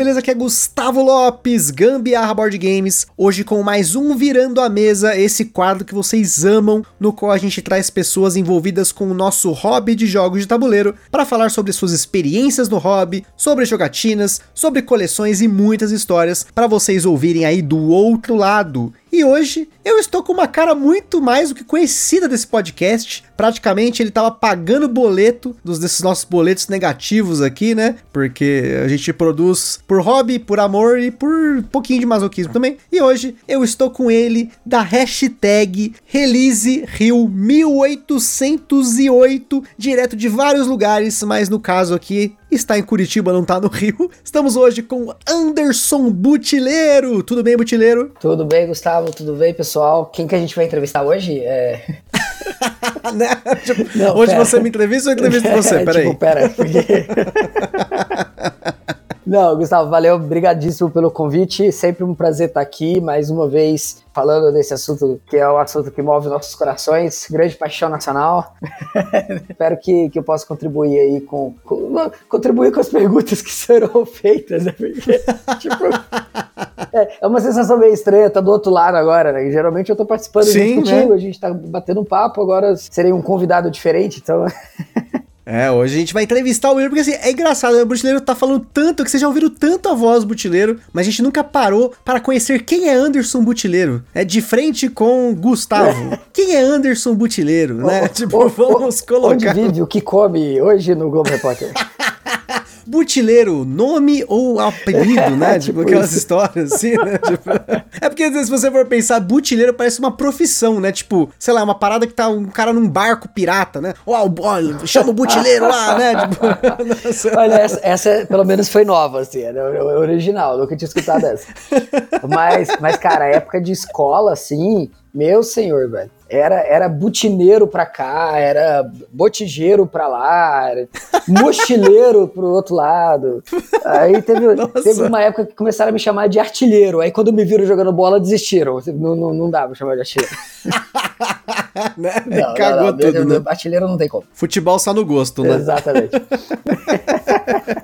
Beleza? Aqui é Gustavo Lopes, Gambiarra Board Games, hoje com mais um Virando a Mesa, esse quadro que vocês amam, no qual a gente traz pessoas envolvidas com o nosso hobby de jogos de tabuleiro para falar sobre suas experiências no hobby, sobre jogatinas, sobre coleções e muitas histórias para vocês ouvirem aí do outro lado. E hoje eu estou com uma cara muito mais do que conhecida desse podcast. Praticamente ele estava pagando boleto dos desses nossos boletos negativos aqui, né? Porque a gente produz por hobby, por amor e por um pouquinho de masoquismo também. E hoje eu estou com ele da hashtag Release Rio 1808, direto de vários lugares, mas no caso aqui está em Curitiba, não está no Rio. Estamos hoje com Anderson Butileiro. Tudo bem, Butileiro? Tudo bem, Gustavo? Tudo bem, pessoal? Quem que a gente vai entrevistar hoje? É... né? tipo, não, hoje pera. você me entrevista ou eu entrevisto você? Peraí. tipo, pera, porque... Não, Gustavo, valeu, obrigadíssimo pelo convite. Sempre um prazer estar aqui, mais uma vez, falando desse assunto que é o assunto que move nossos corações, grande paixão nacional. Espero que, que eu possa contribuir aí com, com, contribuir com as perguntas que serão feitas, né? Porque, tipo, é, é, uma sensação meio estranha, tá do outro lado agora, né? Geralmente eu tô participando Sim, junto contigo, né? a gente tá batendo um papo, agora serei um convidado diferente, então. É, hoje a gente vai entrevistar o Will, porque assim, é engraçado, né? o Butileiro tá falando tanto, que vocês já ouviram tanto a voz do Butileiro, mas a gente nunca parou para conhecer quem é Anderson Butileiro. É de frente com Gustavo. quem é Anderson Butileiro, né? tipo, vamos colocar. Onde vive o que come hoje no Globo Repórter? Butileiro, nome ou apelido, né? tipo, tipo aquelas histórias assim, né? Tipo, é porque às vezes se você for pensar, butileiro parece uma profissão, né? Tipo, sei lá, uma parada que tá um cara num barco pirata, né? Ó, oh, chama o butileiro lá, né? Tipo, Olha, essa, essa, pelo menos foi nova, assim, era original, nunca tinha escutado essa. Mas, mas, cara, época de escola, assim, meu senhor, velho. Era, era butineiro pra cá, era botijeiro pra lá, mochileiro pro outro lado. Aí teve, teve uma época que começaram a me chamar de artilheiro. Aí quando me viram jogando bola, desistiram. Não, não, não dava pra chamar de artilheiro. né? Não, Cagou não, não, tudo, né? Artilheiro não tem como. Futebol só no gosto, né? Exatamente.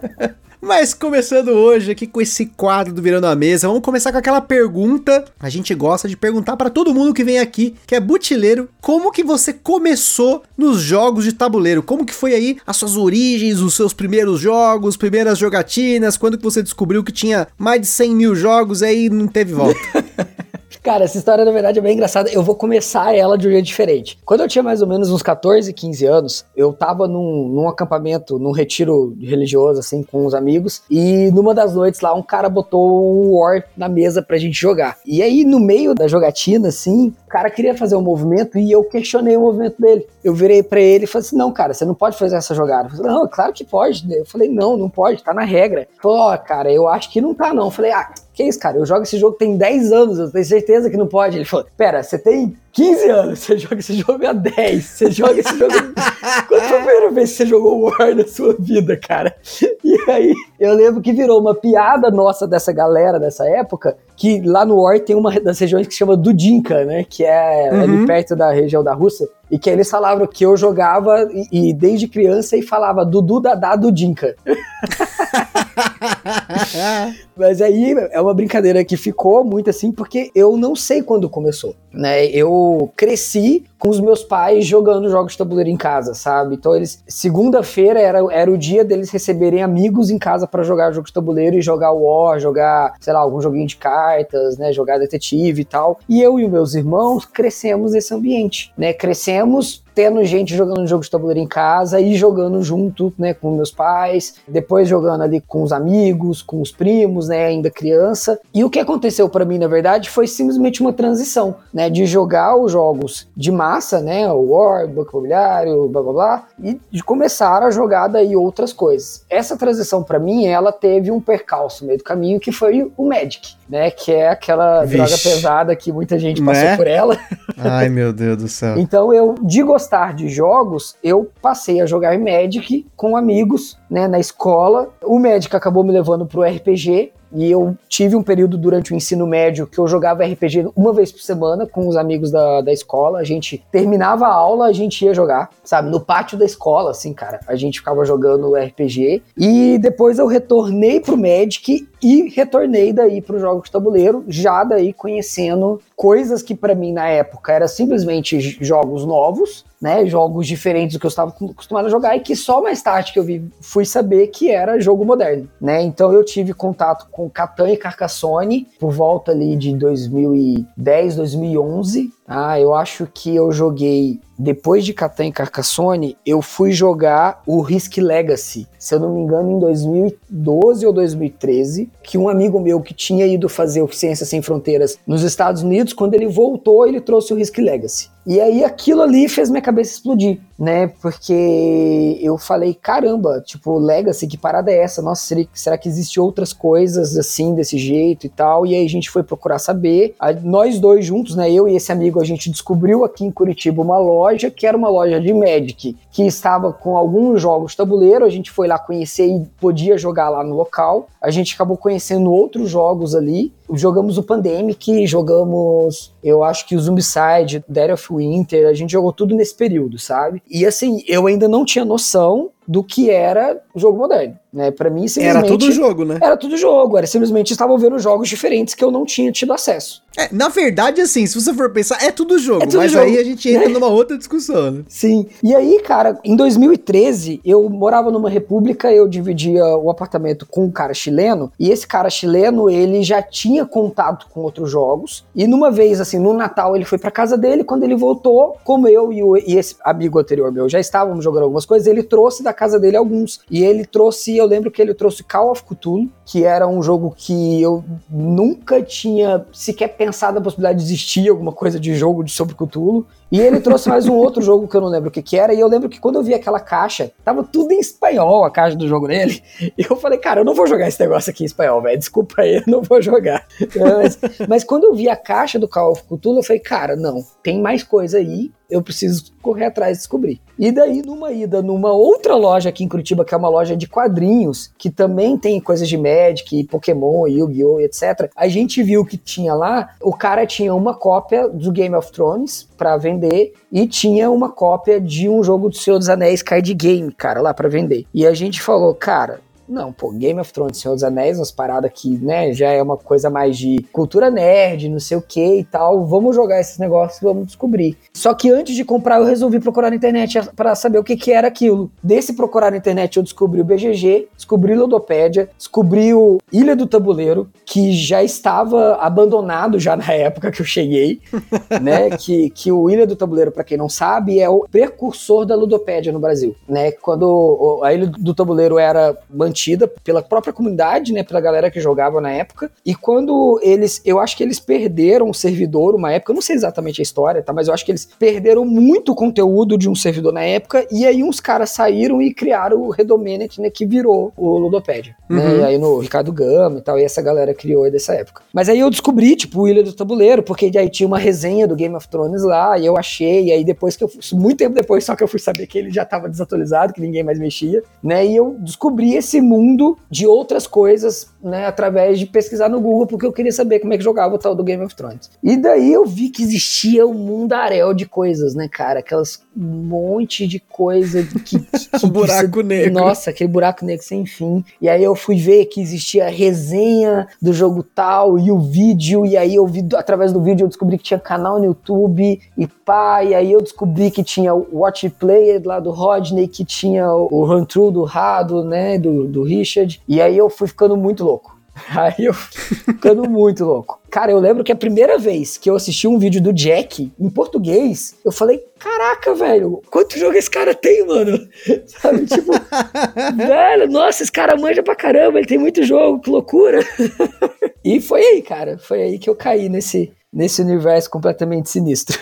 Mas começando hoje aqui com esse quadro do Virando a Mesa, vamos começar com aquela pergunta. A gente gosta de perguntar para todo mundo que vem aqui, que é butileiro, como que você começou nos jogos de tabuleiro? Como que foi aí as suas origens, os seus primeiros jogos, primeiras jogatinas, quando que você descobriu que tinha mais de 100 mil jogos aí não teve volta? Cara, essa história na verdade é bem engraçada. Eu vou começar ela de um jeito diferente. Quando eu tinha mais ou menos uns 14, 15 anos, eu tava num, num acampamento, num retiro religioso, assim, com uns amigos, e numa das noites lá, um cara botou um War na mesa pra gente jogar. E aí, no meio da jogatina, assim, o cara queria fazer um movimento e eu questionei o movimento dele. Eu virei para ele e falei assim: não, cara, você não pode fazer essa jogada. Falei, não, claro que pode. Eu falei, não, não pode, tá na regra. Ele falou, ó, oh, cara, eu acho que não tá, não. Eu falei, ah, que isso, cara? Eu jogo esse jogo tem 10 anos, eu tenho certeza que não pode. Ele falou, pera, você tem 15 anos, você joga esse jogo há 10, você joga esse jogo... Quando foi a primeira vez que você jogou War na sua vida, cara? E aí, eu lembro que virou uma piada nossa dessa galera dessa época, que lá no War tem uma das regiões que se chama Dudinka, né? Que é uhum. ali perto da região da Rússia. E que eles falavam que eu jogava e, e desde criança e falava Dudu Dadá Dudinka. Mas aí é uma brincadeira que ficou muito assim, porque eu não sei quando começou, né? Eu cresci com os meus pais jogando jogos de tabuleiro em casa, sabe? Então eles segunda-feira era, era o dia deles receberem amigos em casa para jogar jogos de tabuleiro e jogar War, jogar, sei lá, algum joguinho de cartas, né, jogar detetive e tal. E eu e meus irmãos crescemos nesse ambiente, né? Crescemos tendo gente jogando jogo de tabuleiro em casa e jogando junto, né, com meus pais, depois jogando ali com os amigos com os primos, né, ainda criança. E o que aconteceu para mim, na verdade, foi simplesmente uma transição, né, de jogar os jogos de massa, né, o War, Banco Imobiliário, blá blá blá, e de começar a jogar daí outras coisas. Essa transição para mim, ela teve um percalço no meio do caminho que foi o Magic, né, que é aquela Vixe. droga pesada que muita gente passou né? por ela. Ai, meu Deus do céu. então eu, de gostar de jogos, eu passei a jogar Magic com amigos, né, na escola. O Magic acabou me levando pro RPG, e eu tive um período durante o ensino médio que eu jogava RPG uma vez por semana com os amigos da, da escola. A gente terminava a aula, a gente ia jogar, sabe? No pátio da escola, assim, cara. A gente ficava jogando RPG. E depois eu retornei pro Magic e retornei daí pro jogo de tabuleiro, já daí conhecendo coisas que para mim na época era simplesmente jogos novos, né, jogos diferentes do que eu estava acostumado a jogar e que só mais tarde que eu vi, fui saber que era jogo moderno, né? Então eu tive contato com Catan e Carcassonne por volta ali de 2010, 2011. Ah, eu acho que eu joguei depois de Catan e Carcassonne, eu fui jogar o Risk Legacy, se eu não me engano, em 2012 ou 2013, que um amigo meu que tinha ido fazer o Sem Fronteiras nos Estados Unidos, quando ele voltou, ele trouxe o Risk Legacy. E aí aquilo ali fez minha cabeça explodir, né? Porque eu falei, caramba, tipo, Legacy, que parada é essa? Nossa, será, será que existe outras coisas assim, desse jeito e tal? E aí a gente foi procurar saber. nós dois juntos, né? Eu e esse amigo, a gente descobriu aqui em Curitiba uma loja que era uma loja de Magic, que estava com alguns jogos tabuleiro. A gente foi lá conhecer e podia jogar lá no local. A gente acabou conhecendo outros jogos ali jogamos o Pandemic, jogamos, eu acho que o Zombicide, Dead of Winter, a gente jogou tudo nesse período, sabe? E assim, eu ainda não tinha noção do que era o jogo moderno, né? Para mim simplesmente era tudo jogo, né? Era tudo jogo, era simplesmente estavam vendo jogos diferentes que eu não tinha tido acesso. É, na verdade, assim, se você for pensar, é tudo jogo, é tudo mas jogo, aí a gente entra né? numa outra discussão, né? Sim. E aí, cara, em 2013, eu morava numa república, eu dividia o apartamento com um cara chileno, e esse cara chileno, ele já tinha contato com outros jogos, e numa vez, assim, no Natal, ele foi pra casa dele, quando ele voltou, como eu e, o, e esse amigo anterior meu já estávamos jogando algumas coisas, ele trouxe da casa dele alguns. E ele trouxe, eu lembro que ele trouxe Call of Cthulhu, que era um jogo que eu nunca tinha sequer pensado a possibilidade de existir alguma coisa de jogo de sobre Cthulhu. E ele trouxe mais um outro jogo que eu não lembro o que, que era. E eu lembro que quando eu vi aquela caixa, tava tudo em espanhol, a caixa do jogo dele. E eu falei, cara, eu não vou jogar esse negócio aqui em espanhol, velho. Desculpa aí, eu não vou jogar. Mas, mas quando eu vi a caixa do Call of Cthulhu, eu falei, cara, não, tem mais coisa aí eu preciso correr atrás e descobrir. E daí, numa ida numa outra loja aqui em Curitiba, que é uma loja de quadrinhos, que também tem coisas de Magic, Pokémon, Yu-Gi-Oh!, etc., a gente viu que tinha lá, o cara tinha uma cópia do Game of Thrones para vender e tinha uma cópia de um jogo do Senhor dos Anéis card game, cara, lá para vender. E a gente falou, cara, não, pô, Game of Thrones, Senhor dos Anéis, umas paradas que, né, já é uma coisa mais de cultura nerd, não sei o que e tal. Vamos jogar esses negócios, vamos descobrir. Só que antes de comprar, eu resolvi procurar na internet para saber o que, que era aquilo. Desse procurar na internet, eu descobri o BGG, descobri o Ludopédia, descobri o Ilha do Tabuleiro, que já estava abandonado já na época que eu cheguei, né? Que, que o Ilha do Tabuleiro, para quem não sabe, é o precursor da Ludopédia no Brasil, né? Quando a Ilha do Tabuleiro era mantida pela própria comunidade, né, pela galera que jogava na época. E quando eles, eu acho que eles perderam o servidor uma época, eu não sei exatamente a história, tá, mas eu acho que eles perderam muito conteúdo de um servidor na época e aí uns caras saíram e criaram o Redomenet, né, que virou o Ludopédia, né, uhum. né? E aí no Ricardo Gama e tal, e essa galera criou dessa época. Mas aí eu descobri, tipo, o Ilha do Tabuleiro, porque aí tinha uma resenha do Game of Thrones lá, e eu achei, e aí depois que eu muito tempo depois, só que eu fui saber que ele já tava desatualizado, que ninguém mais mexia, né? E eu descobri esse mundo de outras coisas, né, através de pesquisar no Google, porque eu queria saber como é que jogava o tal do Game of Thrones. E daí eu vi que existia um mundaréu de coisas, né, cara? Aquelas monte de coisa que. que buraco negro. Nossa, aquele buraco negro sem fim. E aí eu fui ver que existia resenha do jogo tal e o vídeo, e aí eu vi, através do vídeo eu descobri que tinha canal no YouTube e pá, e aí eu descobri que tinha o Watch Player lá do Rodney, que tinha o Run Through do Rado, né, do, do Richard, e aí eu fui ficando muito louco Aí eu ficando muito louco. Cara, eu lembro que a primeira vez que eu assisti um vídeo do Jack em português, eu falei: Caraca, velho, quanto jogo esse cara tem, mano? Sabe, tipo, velho, nossa, esse cara manja pra caramba, ele tem muito jogo, que loucura. e foi aí, cara, foi aí que eu caí nesse, nesse universo completamente sinistro.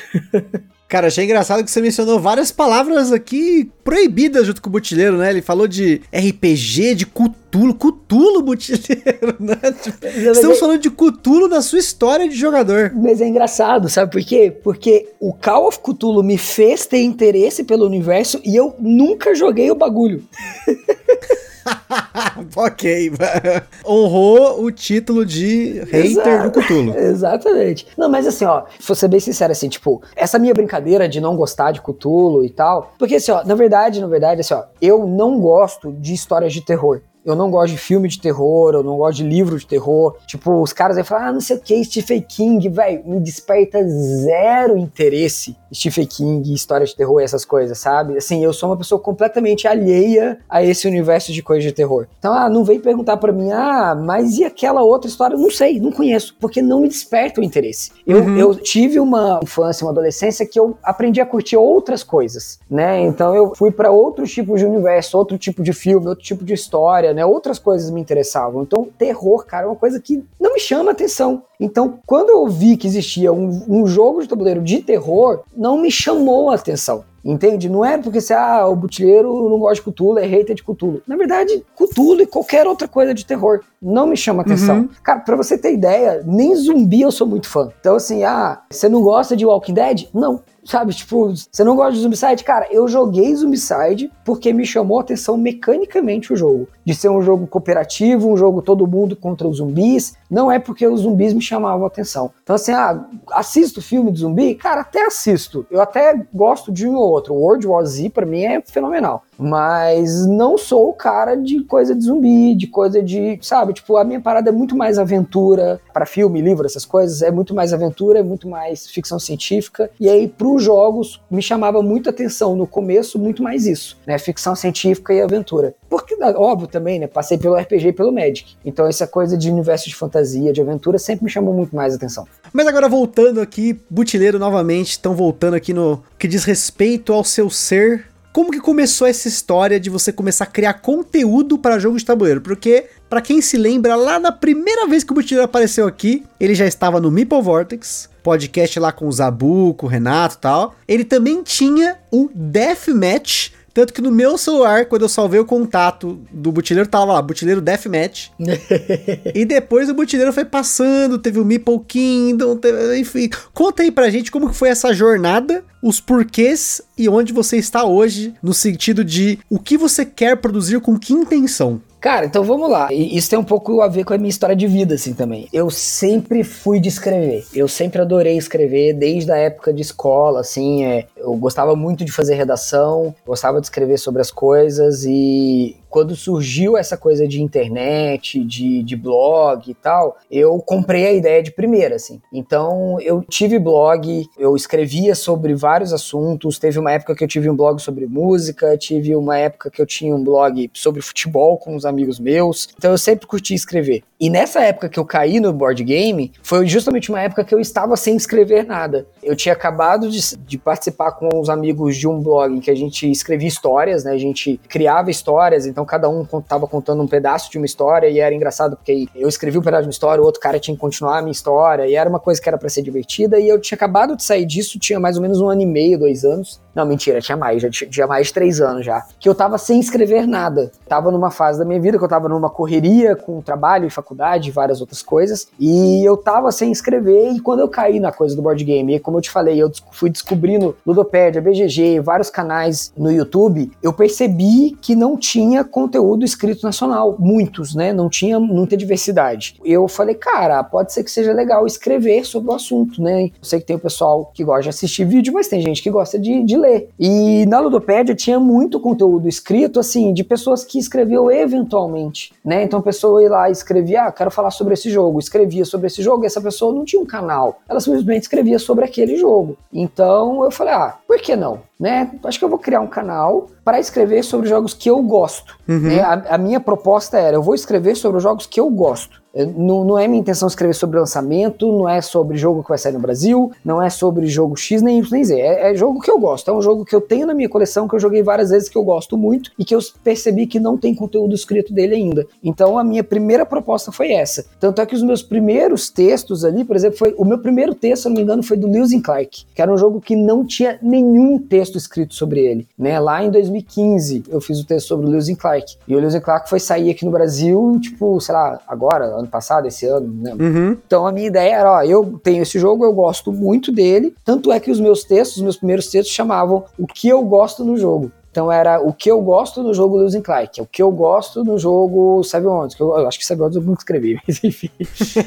Cara, achei engraçado que você mencionou várias palavras aqui proibidas junto com o Butileiro, né? Ele falou de RPG, de Cutulo, Cutulo Butileiro, né? Tipo, estamos falando de Cutulo na sua história de jogador. Mas é engraçado, sabe por quê? Porque o Call of Cthulhu me fez ter interesse pelo universo e eu nunca joguei o bagulho. ok, honrou o título de hater Exato. do Cthulhu. Exatamente. Não, mas assim, ó, vou ser bem sincero, assim, tipo, essa minha brincadeira de não gostar de Cthulhu e tal, porque assim, ó, na verdade, na verdade, assim, ó, eu não gosto de histórias de terror. Eu não gosto de filme de terror, eu não gosto de livro de terror. Tipo, os caras aí falam, ah, não sei o que, Stephen King, velho, me desperta zero interesse. Stephen King, história de terror, essas coisas, sabe? Assim, eu sou uma pessoa completamente alheia a esse universo de coisas de terror. Então, ah, não vem perguntar para mim, ah, mas e aquela outra história? Não sei, não conheço, porque não me desperta o interesse. Eu, uhum. eu tive uma infância, uma adolescência que eu aprendi a curtir outras coisas, né? Então eu fui para outros tipos de universo, outro tipo de filme, outro tipo de história, né? Outras coisas me interessavam. Então, terror, cara, é uma coisa que não me chama atenção. Então, quando eu vi que existia um, um jogo de tabuleiro de terror, não me chamou a atenção. Entende? Não é porque se ah, o butileiro não gosta de Cthulhu, é hater de Cthulhu. Na verdade, Cthulhu e qualquer outra coisa de terror não me chama atenção. Uhum. Cara, pra você ter ideia, nem zumbi eu sou muito fã. Então, assim, ah, você não gosta de Walking Dead? Não. Sabe, tipo, você não gosta de Zombicide? Cara, eu joguei Zombicide porque me chamou a atenção mecanicamente o jogo. De ser um jogo cooperativo, um jogo todo mundo contra os zumbis. Não é porque os zumbis me chamavam a atenção. Então, assim, ah, assisto filme de zumbi? Cara, até assisto. Eu até gosto de um ou outro. World War Z, pra mim, é fenomenal. Mas não sou o cara de coisa de zumbi, de coisa de. Sabe? Tipo, a minha parada é muito mais aventura. para filme, livro, essas coisas. É muito mais aventura, é muito mais ficção científica. E aí, pros jogos, me chamava muito atenção no começo, muito mais isso, né? Ficção científica e aventura. Porque, óbvio também, né? Passei pelo RPG e pelo Magic. Então, essa coisa de universo de fantasia, de aventura, sempre me chamou muito mais atenção. Mas agora voltando aqui, Butileiro novamente, estão voltando aqui no que diz respeito ao seu ser como que começou essa história de você começar a criar conteúdo para jogos de tabuleiro? Porque, para quem se lembra, lá na primeira vez que o Butileiro apareceu aqui, ele já estava no Meeple Vortex, podcast lá com o Zabu, com o Renato e tal. Ele também tinha o Deathmatch, tanto que no meu celular, quando eu salvei o contato do Butileiro, tava lá, Butileiro Deathmatch. e depois o Butileiro foi passando, teve o Meeple Kingdom, teve, enfim. Conta aí pra gente como foi essa jornada, os porquês e onde você está hoje, no sentido de o que você quer produzir com que intenção. Cara, então vamos lá. Isso tem um pouco a ver com a minha história de vida, assim, também. Eu sempre fui de escrever. Eu sempre adorei escrever, desde a época de escola, assim. É, eu gostava muito de fazer redação, gostava de escrever sobre as coisas e quando surgiu essa coisa de internet, de, de blog e tal, eu comprei a ideia de primeira, assim. Então, eu tive blog, eu escrevia sobre vários assuntos. Teve uma época que eu tive um blog sobre música, tive uma época que eu tinha um blog sobre futebol com os amigos meus. Então, eu sempre curti escrever. E nessa época que eu caí no board game, foi justamente uma época que eu estava sem escrever nada. Eu tinha acabado de, de participar com os amigos de um blog em que a gente escrevia histórias, né? A gente criava histórias, então então cada um estava contando um pedaço de uma história e era engraçado porque eu escrevi um pedaço de uma história, o outro cara tinha que continuar a minha história e era uma coisa que era para ser divertida e eu tinha acabado de sair disso, tinha mais ou menos um ano e meio, dois anos. Não, mentira, tinha mais, já tinha mais de três anos já. Que eu tava sem escrever nada. Tava numa fase da minha vida que eu tava numa correria com trabalho e faculdade e várias outras coisas. E eu tava sem escrever. E quando eu caí na coisa do board game, e como eu te falei, eu fui descobrindo Ludopédia, BGG, vários canais no YouTube, eu percebi que não tinha conteúdo escrito nacional. Muitos, né? Não tinha muita diversidade. Eu falei, cara, pode ser que seja legal escrever sobre o assunto, né? Eu sei que tem o pessoal que gosta de assistir vídeo, mas tem gente que gosta de, de ler. E na Ludopédia tinha muito conteúdo escrito, assim, de pessoas que escreveu eventualmente, né? Então a pessoa ia lá e escrevia, ah, quero falar sobre esse jogo, escrevia sobre esse jogo, e essa pessoa não tinha um canal, ela simplesmente escrevia sobre aquele jogo. Então eu falei, ah, por que não? Né? Acho que eu vou criar um canal para escrever sobre jogos que eu gosto. Uhum. Né? A, a minha proposta era: eu vou escrever sobre os jogos que eu gosto. Não, não, é minha intenção escrever sobre lançamento, não é sobre jogo que vai sair no Brasil, não é sobre jogo X nem Y nem Z. É, é, jogo que eu gosto. É um jogo que eu tenho na minha coleção, que eu joguei várias vezes, que eu gosto muito e que eu percebi que não tem conteúdo escrito dele ainda. Então a minha primeira proposta foi essa. Tanto é que os meus primeiros textos ali, por exemplo, foi o meu primeiro texto, se não me engano, foi do Lewis Clark, que era um jogo que não tinha nenhum texto escrito sobre ele. Né? Lá em 2015 eu fiz o texto sobre o Lewis Clark. E o Lewis Clark foi sair aqui no Brasil, tipo, sei lá, agora, ano passado, esse ano, né? Uhum. Então a minha ideia era, ó, eu tenho esse jogo, eu gosto muito dele, tanto é que os meus textos, os meus primeiros textos chamavam o que eu gosto no jogo. Então era o que eu gosto no jogo Lewis Clark, o que eu gosto no jogo Sabe Onde, que eu, eu acho que Sabe Onde eu nunca escrevi, mas enfim.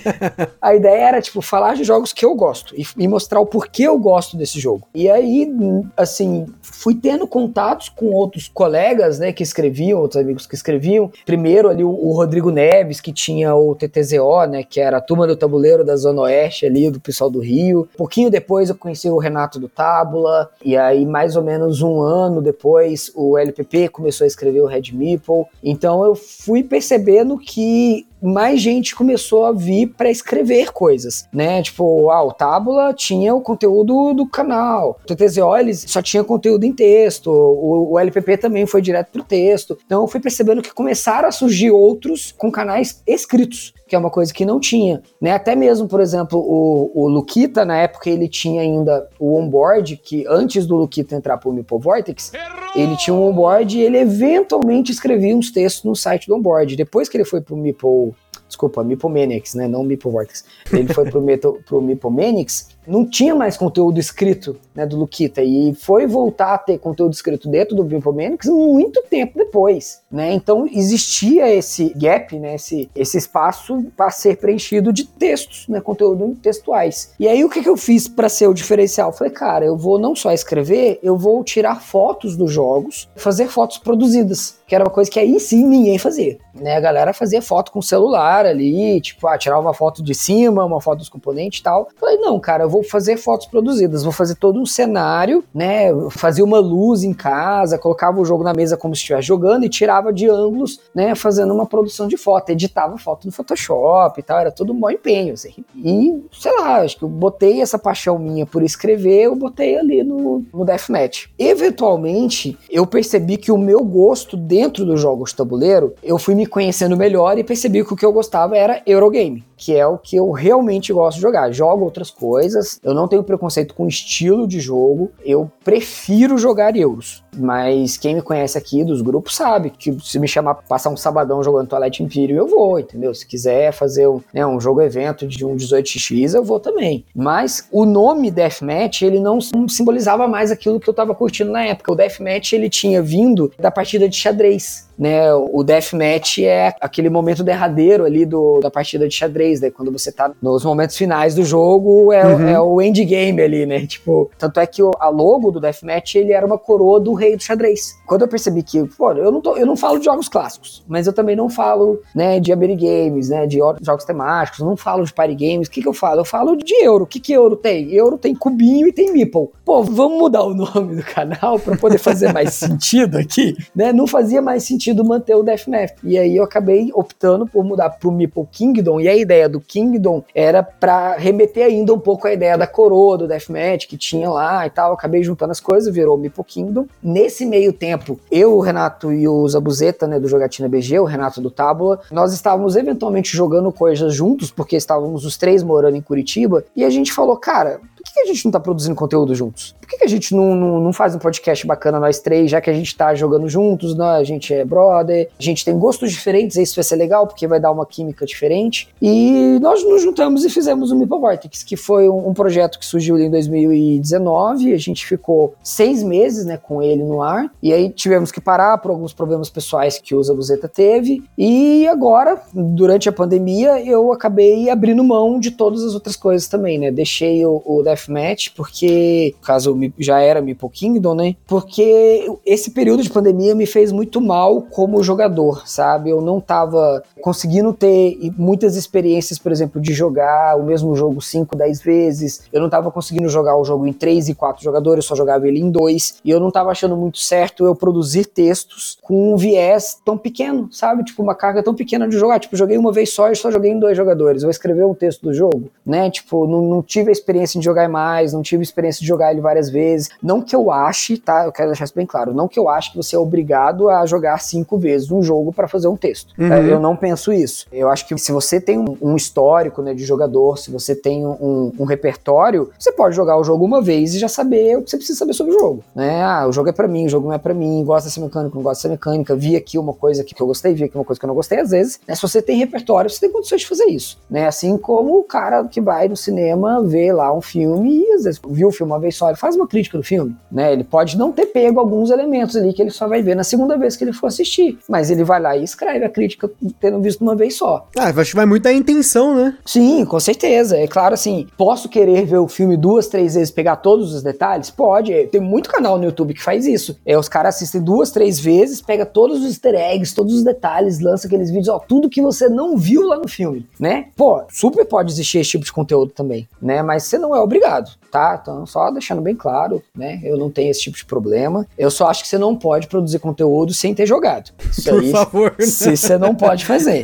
a ideia era, tipo, falar de jogos que eu gosto e, e, mostrar o porquê eu gosto desse jogo. E aí, assim, fui tendo contatos com outros colegas, né, que escreviam, outros amigos que escreviam. Primeiro ali o, o Rodrigo Neves, que tinha o TTZO, né, que era a turma do tabuleiro da Zona Oeste ali, do pessoal do Rio. Um pouquinho depois eu conheci o Renato do Tábula, e aí mais ou menos um ano depois depois o LPP começou a escrever o Red Meeple. Então eu fui percebendo que mais gente começou a vir para escrever coisas, né? Tipo, ah, o Tábula tinha o conteúdo do canal, o TTZO só tinha conteúdo em texto, o, o LPP também foi direto pro texto. Então eu fui percebendo que começaram a surgir outros com canais escritos que é uma coisa que não tinha, né? Até mesmo, por exemplo, o, o Luquita, na época, ele tinha ainda o onboard, que antes do Luquita entrar pro Meeple Vortex, ele tinha um onboard e ele eventualmente escrevia uns textos no site do onboard. Depois que ele foi pro Meeple desculpa, Mipomaniacs, né, não Mipovortex. Ele foi pro, Meto, pro Mipomaniacs, não tinha mais conteúdo escrito, né, do Luquita, e foi voltar a ter conteúdo escrito dentro do Mipomaniacs muito tempo depois, né, então existia esse gap, né, esse, esse espaço para ser preenchido de textos, né, conteúdo textuais. E aí o que, que eu fiz para ser o diferencial? falei, cara, eu vou não só escrever, eu vou tirar fotos dos jogos, fazer fotos produzidas, que era uma coisa que aí sim ninguém fazia, né, a galera fazia foto com celular, ali, tipo, ah, tirar uma foto de cima, uma foto dos componentes e tal. Falei, não, cara, eu vou fazer fotos produzidas, vou fazer todo um cenário, né? Fazia uma luz em casa, colocava o jogo na mesa como se estivesse jogando e tirava de ângulos, né? Fazendo uma produção de foto, editava foto no Photoshop e tal, era todo um bom empenho, assim. E, sei lá, acho que eu botei essa paixão minha por escrever, eu botei ali no, no Deathmatch. Eventualmente, eu percebi que o meu gosto dentro dos jogos de tabuleiro, eu fui me conhecendo melhor e percebi que o que eu gostava era Eurogame que é o que eu realmente gosto de jogar. Jogo outras coisas, eu não tenho preconceito com estilo de jogo, eu prefiro jogar euros. Mas quem me conhece aqui dos grupos sabe que se me chamar pra passar um sabadão jogando Toilette Imperium, eu vou, entendeu? Se quiser fazer um, né, um jogo evento de um 18x, eu vou também. Mas o nome Deathmatch, ele não simbolizava mais aquilo que eu tava curtindo na época. O Deathmatch, ele tinha vindo da partida de xadrez né? O deathmatch é aquele momento derradeiro ali do, da partida de xadrez, né? Quando você tá nos momentos finais do jogo, é, uhum. é o endgame ali, né? Tipo, tanto é que o, a logo do deathmatch, ele era uma coroa do rei do xadrez. Quando eu percebi que, pô, eu não, tô, eu não falo de jogos clássicos, mas eu também não falo, né, de Aberry Games, né, de jogos temáticos, não falo de party games, o que que eu falo? Eu falo de euro. O que que euro tem? Euro tem cubinho e tem meeple. Pô, vamos mudar o nome do canal para poder fazer mais sentido aqui, né? Não fazia mais sentido manter o Deathmatch. E aí eu acabei optando por mudar pro Meeple Kingdom, e a ideia do Kingdom era para remeter ainda um pouco a ideia da coroa do Deathmatch que tinha lá e tal. Eu acabei juntando as coisas, virou o Meeple Kingdom. Nesse meio tempo, eu, o Renato e o Zabuzeta, né, do Jogatina BG, o Renato do Tábua, nós estávamos eventualmente jogando coisas juntos, porque estávamos os três morando em Curitiba, e a gente falou, cara, que a gente não tá produzindo conteúdo juntos? Por que a gente não, não, não faz um podcast bacana nós três, já que a gente tá jogando juntos, né? a gente é brother, a gente tem gostos diferentes, isso vai ser legal, porque vai dar uma química diferente. E nós nos juntamos e fizemos o Meeple Vortex, que foi um, um projeto que surgiu em 2019, a gente ficou seis meses, né, com ele no ar, e aí tivemos que parar por alguns problemas pessoais que o Zabuzeta teve, e agora, durante a pandemia, eu acabei abrindo mão de todas as outras coisas também, né, deixei o, o Deathmatch, porque, no caso, já era Meeple Kingdom, né? Porque esse período de pandemia me fez muito mal como jogador, sabe? Eu não tava conseguindo ter muitas experiências, por exemplo, de jogar o mesmo jogo 5, 10 vezes. Eu não tava conseguindo jogar o jogo em 3 e 4 jogadores, eu só jogava ele em 2. E eu não tava achando muito certo eu produzir textos com um viés tão pequeno, sabe? Tipo, uma carga tão pequena de jogar. Tipo, joguei uma vez só e só joguei em dois jogadores. Vou escrever um texto do jogo, né? Tipo, não, não tive a experiência de jogar mais, não tive experiência de jogar ele várias vezes. Não que eu ache, tá? Eu quero deixar isso bem claro. Não que eu ache que você é obrigado a jogar cinco vezes um jogo para fazer um texto. Uhum. Eu não penso isso. Eu acho que se você tem um, um histórico né, de jogador, se você tem um, um, repertório, você pode jogar o jogo uma vez e já saber o que você precisa saber sobre o jogo. Né? Ah, o jogo é para mim, o jogo não é para mim, gosta dessa mecânica, não gosta dessa mecânica, vi aqui uma coisa que eu gostei, vi aqui uma coisa que eu não gostei. Às vezes, né, se você tem repertório, você tem condições de fazer isso. Né? Assim como o cara que vai no cinema ver lá um filme e às vezes viu o filme uma vez só, ele faz uma crítica do filme. Né? Ele pode não ter pego alguns elementos ali que ele só vai ver na segunda vez que ele for assistir, mas ele vai lá e escreve a crítica tendo visto uma vez só. Ah, acho que vai muito a intenção, né? Sim, com certeza. É claro, assim, posso querer ver o filme duas, três vezes, pegar todos os detalhes? Pode. Tem muito canal no YouTube que faz isso. É, os caras assistem duas, três vezes, pega todos os easter eggs, todos os detalhes, lança aqueles vídeos, ó, tudo que você não viu lá no filme, né? Pô, super pode existir esse tipo de conteúdo também, né? Mas você não é obrigado, tá? Então, só deixando bem claro, né? Eu não tenho esse tipo de problema. Eu só acho que você não pode produzir conteúdo sem ter jogado. Isso Por aí, favor. Né? Você não pode fazer,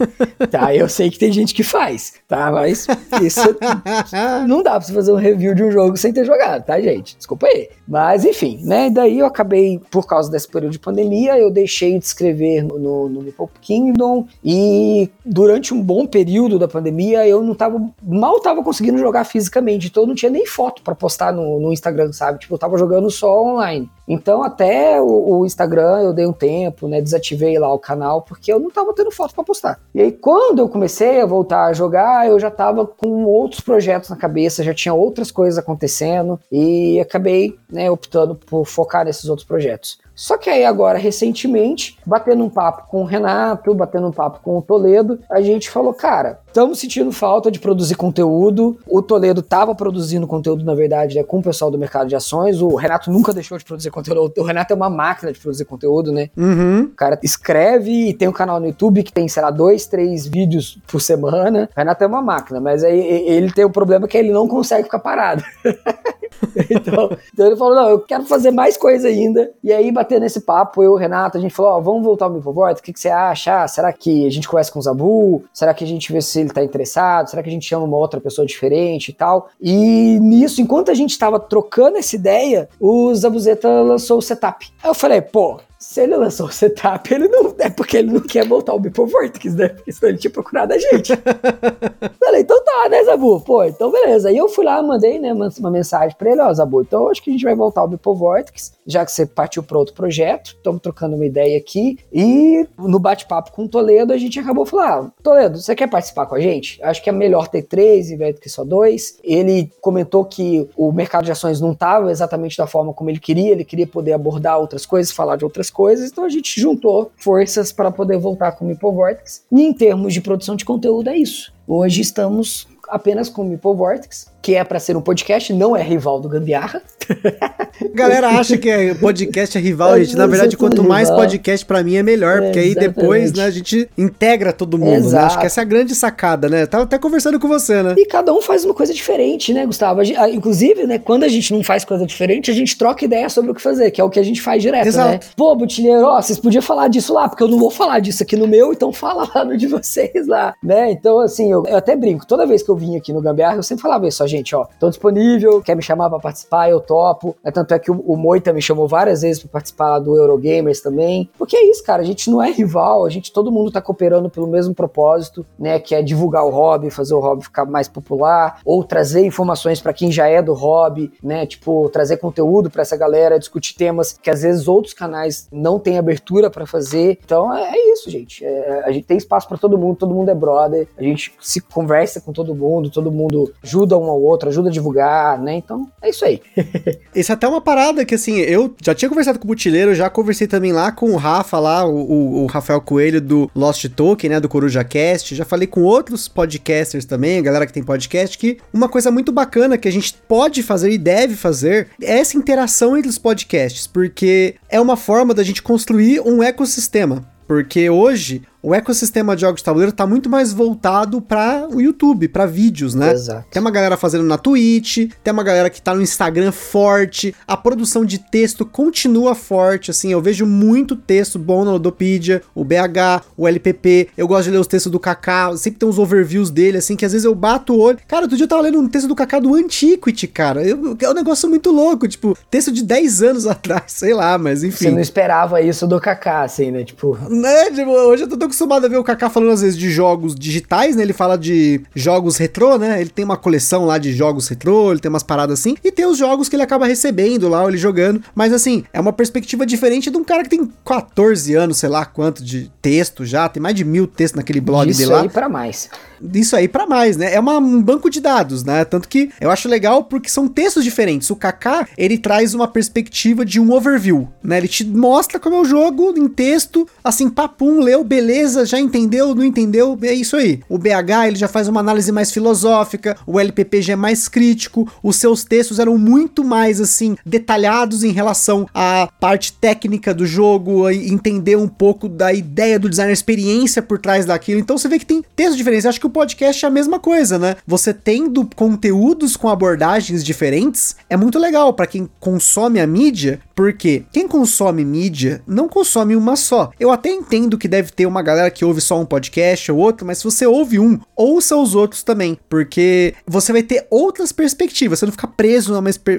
tá? Eu sei que tem gente que faz, tá? Mas isso não dá pra você fazer um review de um jogo sem ter jogado, tá, gente? Desculpa aí. Mas, enfim, né? Daí eu acabei, por causa desse período de pandemia, eu deixei de escrever no, no, no Kingdom e durante um bom período da pandemia eu não tava, mal tava conseguindo jogar fisicamente, então eu não tinha nem foto para postar no, no Instagram, sabe? Tipo, eu tava jogando só online. Então, até o, o, Instagram eu dei um tempo, né? Desativei lá o canal porque eu não tava tendo foto para postar. E aí, quando eu comecei a voltar a jogar, eu já tava com outros projetos na cabeça, já tinha outras coisas acontecendo e acabei, né, optando por focar nesses outros projetos. Só que aí agora, recentemente, batendo um papo com o Renato, batendo um papo com o Toledo, a gente falou, cara, estamos sentindo falta de produzir conteúdo. O Toledo estava produzindo conteúdo, na verdade, né, com o pessoal do mercado de ações. O Renato nunca deixou de produzir conteúdo. O Renato é uma máquina de produzir conteúdo, né? Uhum. O cara escreve e tem um canal no YouTube que tem, sei lá, dois, três vídeos por semana. O Renato é uma máquina, mas aí ele tem o um problema que ele não consegue ficar parado. então, então, ele falou: não, eu quero fazer mais coisa ainda. E aí, bater nesse papo, eu e o Renato, a gente falou: ó, vamos voltar ao Mipovoid, o que, que você acha? Ah, será que a gente conversa com o Zabu? Será que a gente vê se ele tá interessado? Será que a gente chama uma outra pessoa diferente e tal? E nisso, enquanto a gente tava trocando essa ideia, o Zabuzeta lançou o setup. Aí eu falei: pô, se ele lançou o setup, ele não. É porque ele não quer voltar o Beeple Vortex, né? Porque senão ele tinha procurado a gente. Falei, então tá, né, Zabu? Pô, então beleza. Aí eu fui lá, mandei, né, uma mensagem pra ele, ó, Zabu, então acho que a gente vai voltar ao Beeple Vortex, já que você partiu pra outro projeto, estamos trocando uma ideia aqui. E no bate-papo com o Toledo, a gente acabou falando, ah, Toledo, você quer participar com a gente? Acho que é melhor ter três em vez do que só dois. Ele comentou que o mercado de ações não estava exatamente da forma como ele queria, ele queria poder abordar outras coisas, falar de outras coisas, então a gente juntou forças para poder voltar com o Meeple Vortex. E em termos de produção de conteúdo é isso. Hoje estamos apenas com o Meeple Vortex que é para ser um podcast, não é rival do Gambiarra. Galera acha que é podcast é rival, gente. Na verdade, quanto rival. mais podcast para mim é melhor, porque aí depois né, a gente integra todo mundo, né? Acho que essa é a grande sacada, né? Tava até conversando com você, né? E cada um faz uma coisa diferente, né, Gustavo? Inclusive, né, quando a gente não faz coisa diferente, a gente troca ideia sobre o que fazer, que é o que a gente faz direto, Exato. né? Pô, Butilheiro, ó, vocês podiam falar disso lá, porque eu não vou falar disso aqui no meu, então fala lá no de vocês lá, né? Então, assim, eu, eu até brinco, toda vez que eu vim aqui no Gambiarra, eu sempre falava isso, ó, gente, ó, tô disponível, quer me chamar para participar, eu topo. É, tanto é que o, o Moita me chamou várias vezes para participar do Eurogamers também. Porque é isso, cara, a gente não é rival, a gente, todo mundo tá cooperando pelo mesmo propósito, né, que é divulgar o hobby, fazer o hobby ficar mais popular, ou trazer informações para quem já é do hobby, né, tipo, trazer conteúdo para essa galera, discutir temas que às vezes outros canais não têm abertura para fazer. Então é, é, isso, gente. É, a gente tem espaço para todo mundo, todo mundo é brother, a gente se conversa com todo mundo, todo mundo ajuda um ao outro, ajuda a divulgar, né? Então, é isso aí. Isso é até uma parada que, assim, eu já tinha conversado com o Butileiro, já conversei também lá com o Rafa, lá, o, o Rafael Coelho do Lost Token, né, do Coruja Cast, já falei com outros podcasters também, a galera que tem podcast, que uma coisa muito bacana que a gente pode fazer e deve fazer é essa interação entre os podcasts, porque é uma forma da gente construir um ecossistema. Porque hoje o ecossistema de jogos de tabuleiro tá muito mais voltado para o YouTube, para vídeos, né? Exato. Tem uma galera fazendo na Twitch, tem uma galera que tá no Instagram forte, a produção de texto continua forte, assim, eu vejo muito texto bom na Ludopedia, o BH, o LPP, eu gosto de ler os textos do Kaká, sempre tem uns overviews dele, assim, que às vezes eu bato o olho. Cara, outro dia eu tava lendo um texto do Kaká do Antiquity, cara, eu, é um negócio muito louco, tipo, texto de 10 anos atrás, sei lá, mas enfim. Você não esperava isso do Kaká, assim, né? Tipo... Né, tipo, hoje eu tô acostumado a ver o Kaká falando às vezes de jogos digitais, né? Ele fala de jogos retrô, né? Ele tem uma coleção lá de jogos retrô, ele tem umas paradas assim. E tem os jogos que ele acaba recebendo lá, ele jogando. Mas assim, é uma perspectiva diferente de um cara que tem 14 anos, sei lá quanto de texto já. Tem mais de mil textos naquele blog Isso dele lá. aí pra mais. Isso aí pra mais, né? É uma- um banco de dados, né? Tanto que eu acho legal porque são textos diferentes. O Kaká, ele traz uma perspectiva de um overview, né? Ele te mostra como é o jogo em texto, assim, papum, leu, beleza, já entendeu, não entendeu, é isso aí. O BH, ele já faz uma análise mais filosófica, o LPP já é mais crítico, os seus textos eram muito mais, assim, detalhados em relação à parte técnica do jogo, entender um pouco da ideia do design, a experiência por trás daquilo. Então você vê que tem textos diferentes. Acho que o podcast é a mesma coisa, né? Você tendo conteúdos com abordagens diferentes é muito legal pra quem consome a mídia, porque quem consome mídia não consome uma só. Eu até entendo que deve ter uma galera que ouve só um podcast ou outro, mas se você ouve um, ouça os outros também, porque você vai ter outras perspectivas, você não fica preso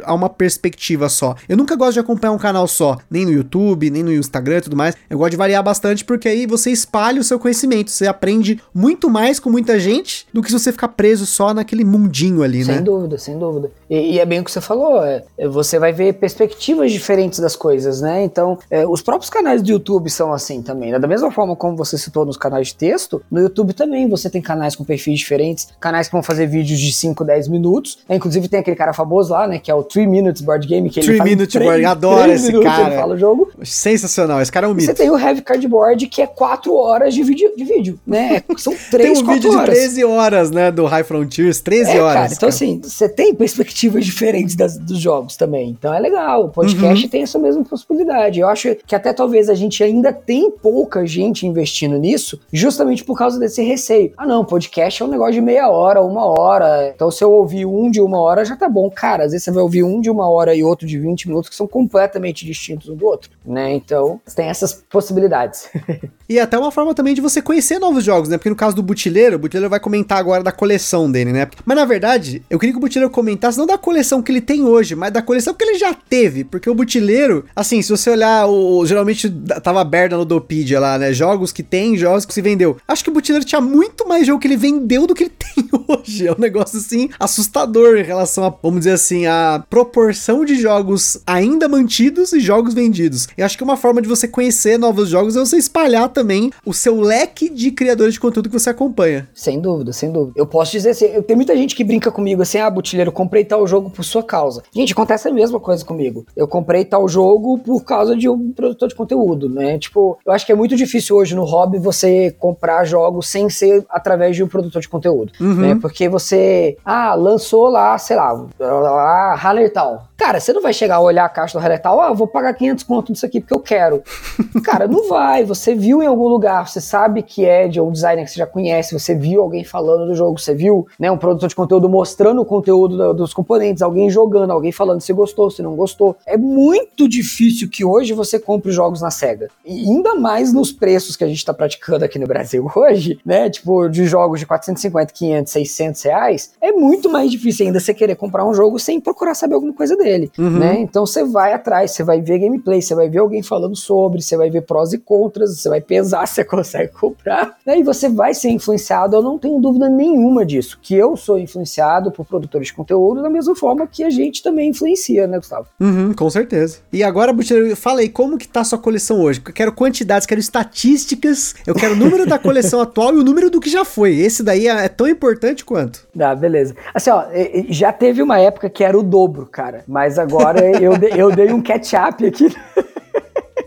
a uma, perspectiva só. Eu nunca gosto de acompanhar um canal só, nem no YouTube, nem no Instagram e tudo mais. Eu gosto de variar bastante porque aí você espalha o seu conhecimento, você aprende muito mais com muita gente do que se você ficar preso só naquele mundinho ali, Sem né? dúvida, sem dúvida. E, e é bem o que você falou, é, é, você vai ver perspectivas diferentes das coisas, né? Então, é, os próprios canais do YouTube são assim também, né? Da mesma forma como você citou nos canais de texto, no YouTube também você tem canais com perfis diferentes, canais que vão fazer vídeos de 5, 10 minutos. É, inclusive tem aquele cara famoso lá, né? Que é o 3 Minutes Board Game, que ele Three faz Minute três- Board, adoro esse minutos cara. Ele fala o jogo. Sensacional, esse cara é um E Você mito. tem o Heavy Cardboard, que é 4 horas de vídeo, de vídeo né? São 3, Tem um 4 vídeo de horas. 13 horas, né, do High Frontiers, 13 É, horas. cara, então assim, você tem perspectivas diferentes das- dos jogos também. Então é legal. O podcast tem essa mesma possibilidade. Eu acho que até talvez a gente ainda tem pouca gente investindo nisso, justamente por causa desse receio. Ah, não, podcast é um negócio de meia hora, uma hora. Então se eu ouvir um de uma hora já tá bom. Cara, às vezes você vai ouvir um de uma hora e outro de 20 minutos que são completamente distintos um do outro, né? Então tem essas possibilidades. E até uma forma também de você conhecer novos jogos, né? Porque no caso do Butileiro, o Butileiro vai comentar agora da coleção dele, né? Mas na verdade, eu queria que o Butileiro comentasse não da coleção que ele tem hoje, mas da coleção que ele já teve. Porque o Butileiro, assim, se você olhar, o, geralmente tava aberto na Ludopedia lá, né? Jogos que tem, jogos que se vendeu. Acho que o Butileiro tinha muito mais jogo que ele vendeu do que ele tem hoje. É um negócio, assim, assustador em relação a, vamos dizer assim, a proporção de jogos ainda mantidos e jogos vendidos. Eu acho que uma forma de você conhecer novos jogos é você espalhar também o seu leque de criadores de conteúdo que você acompanha. Sem dúvida, sem dúvida. Eu posso dizer assim, eu, tem muita gente que brinca comigo assim, ah, Butilheiro, comprei tal jogo por sua causa. Gente, acontece a mesma coisa comigo. Eu comprei tal jogo por causa de um produtor de conteúdo, né? Tipo, eu acho que é muito difícil hoje no hobby você comprar jogos sem ser através de um produtor de conteúdo, né? Porque você, ah, lançou lá, sei lá, lá, Hallertal. Cara, você não vai chegar a olhar a caixa do Hallertal, ah, vou pagar 500 conto nisso aqui porque eu quero. Cara, não vai. Você viu em algum lugar, você sabe que é de um designer que você já conhece, você viu alguém falando do jogo, você viu né, um produtor de conteúdo mostrando o conteúdo do- dos componentes, alguém jogando, alguém falando se gostou, se não gostou. É muito difícil que hoje você compre jogos na SEGA. E ainda mais nos preços que a gente tá praticando aqui no Brasil hoje, né? Tipo, de jogos de 450, 500, 600 reais, é muito mais difícil ainda você querer comprar um jogo sem procurar saber alguma coisa dele. Dele, uhum. né? Então você vai atrás, você vai ver gameplay, você vai ver alguém falando sobre, você vai ver prós e contras, você vai pesar se você consegue comprar, né? E você vai ser influenciado, eu não tenho dúvida nenhuma disso, que eu sou influenciado por produtores de conteúdo da mesma forma que a gente também influencia, né, Gustavo? Uhum, com certeza. E agora, Butcher, fala aí, como que tá a sua coleção hoje? Eu quero quantidades, quero estatísticas, eu quero o número da coleção atual e o número do que já foi. Esse daí é, é tão importante quanto. Ah, beleza. Assim, ó, já teve uma época que era o dobro, cara, mas agora eu, eu dei um catch-up aqui.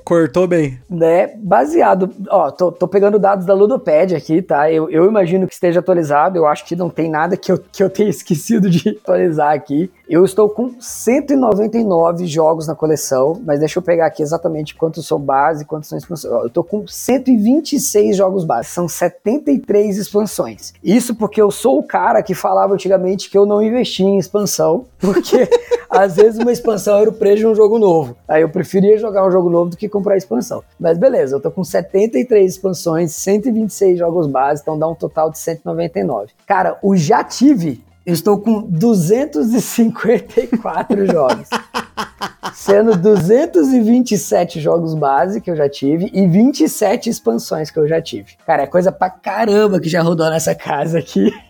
Cortou bem. Né, baseado, ó, tô, tô pegando dados da Ludopad aqui, tá? Eu, eu imagino que esteja atualizado, eu acho que não tem nada que eu, que eu tenha esquecido de atualizar aqui. Eu estou com 199 jogos na coleção, mas deixa eu pegar aqui exatamente quantos são base, quantos são expansões. Eu estou com 126 jogos base, são 73 expansões. Isso porque eu sou o cara que falava antigamente que eu não investia em expansão, porque às vezes uma expansão era o preço de um jogo novo. Aí eu preferia jogar um jogo novo do que comprar a expansão. Mas beleza, eu tô com 73 expansões, 126 jogos base, então dá um total de 199. Cara, o já tive eu estou com 254 jogos. Sendo 227 jogos base que eu já tive e 27 expansões que eu já tive. Cara, é coisa pra caramba que já rodou nessa casa aqui.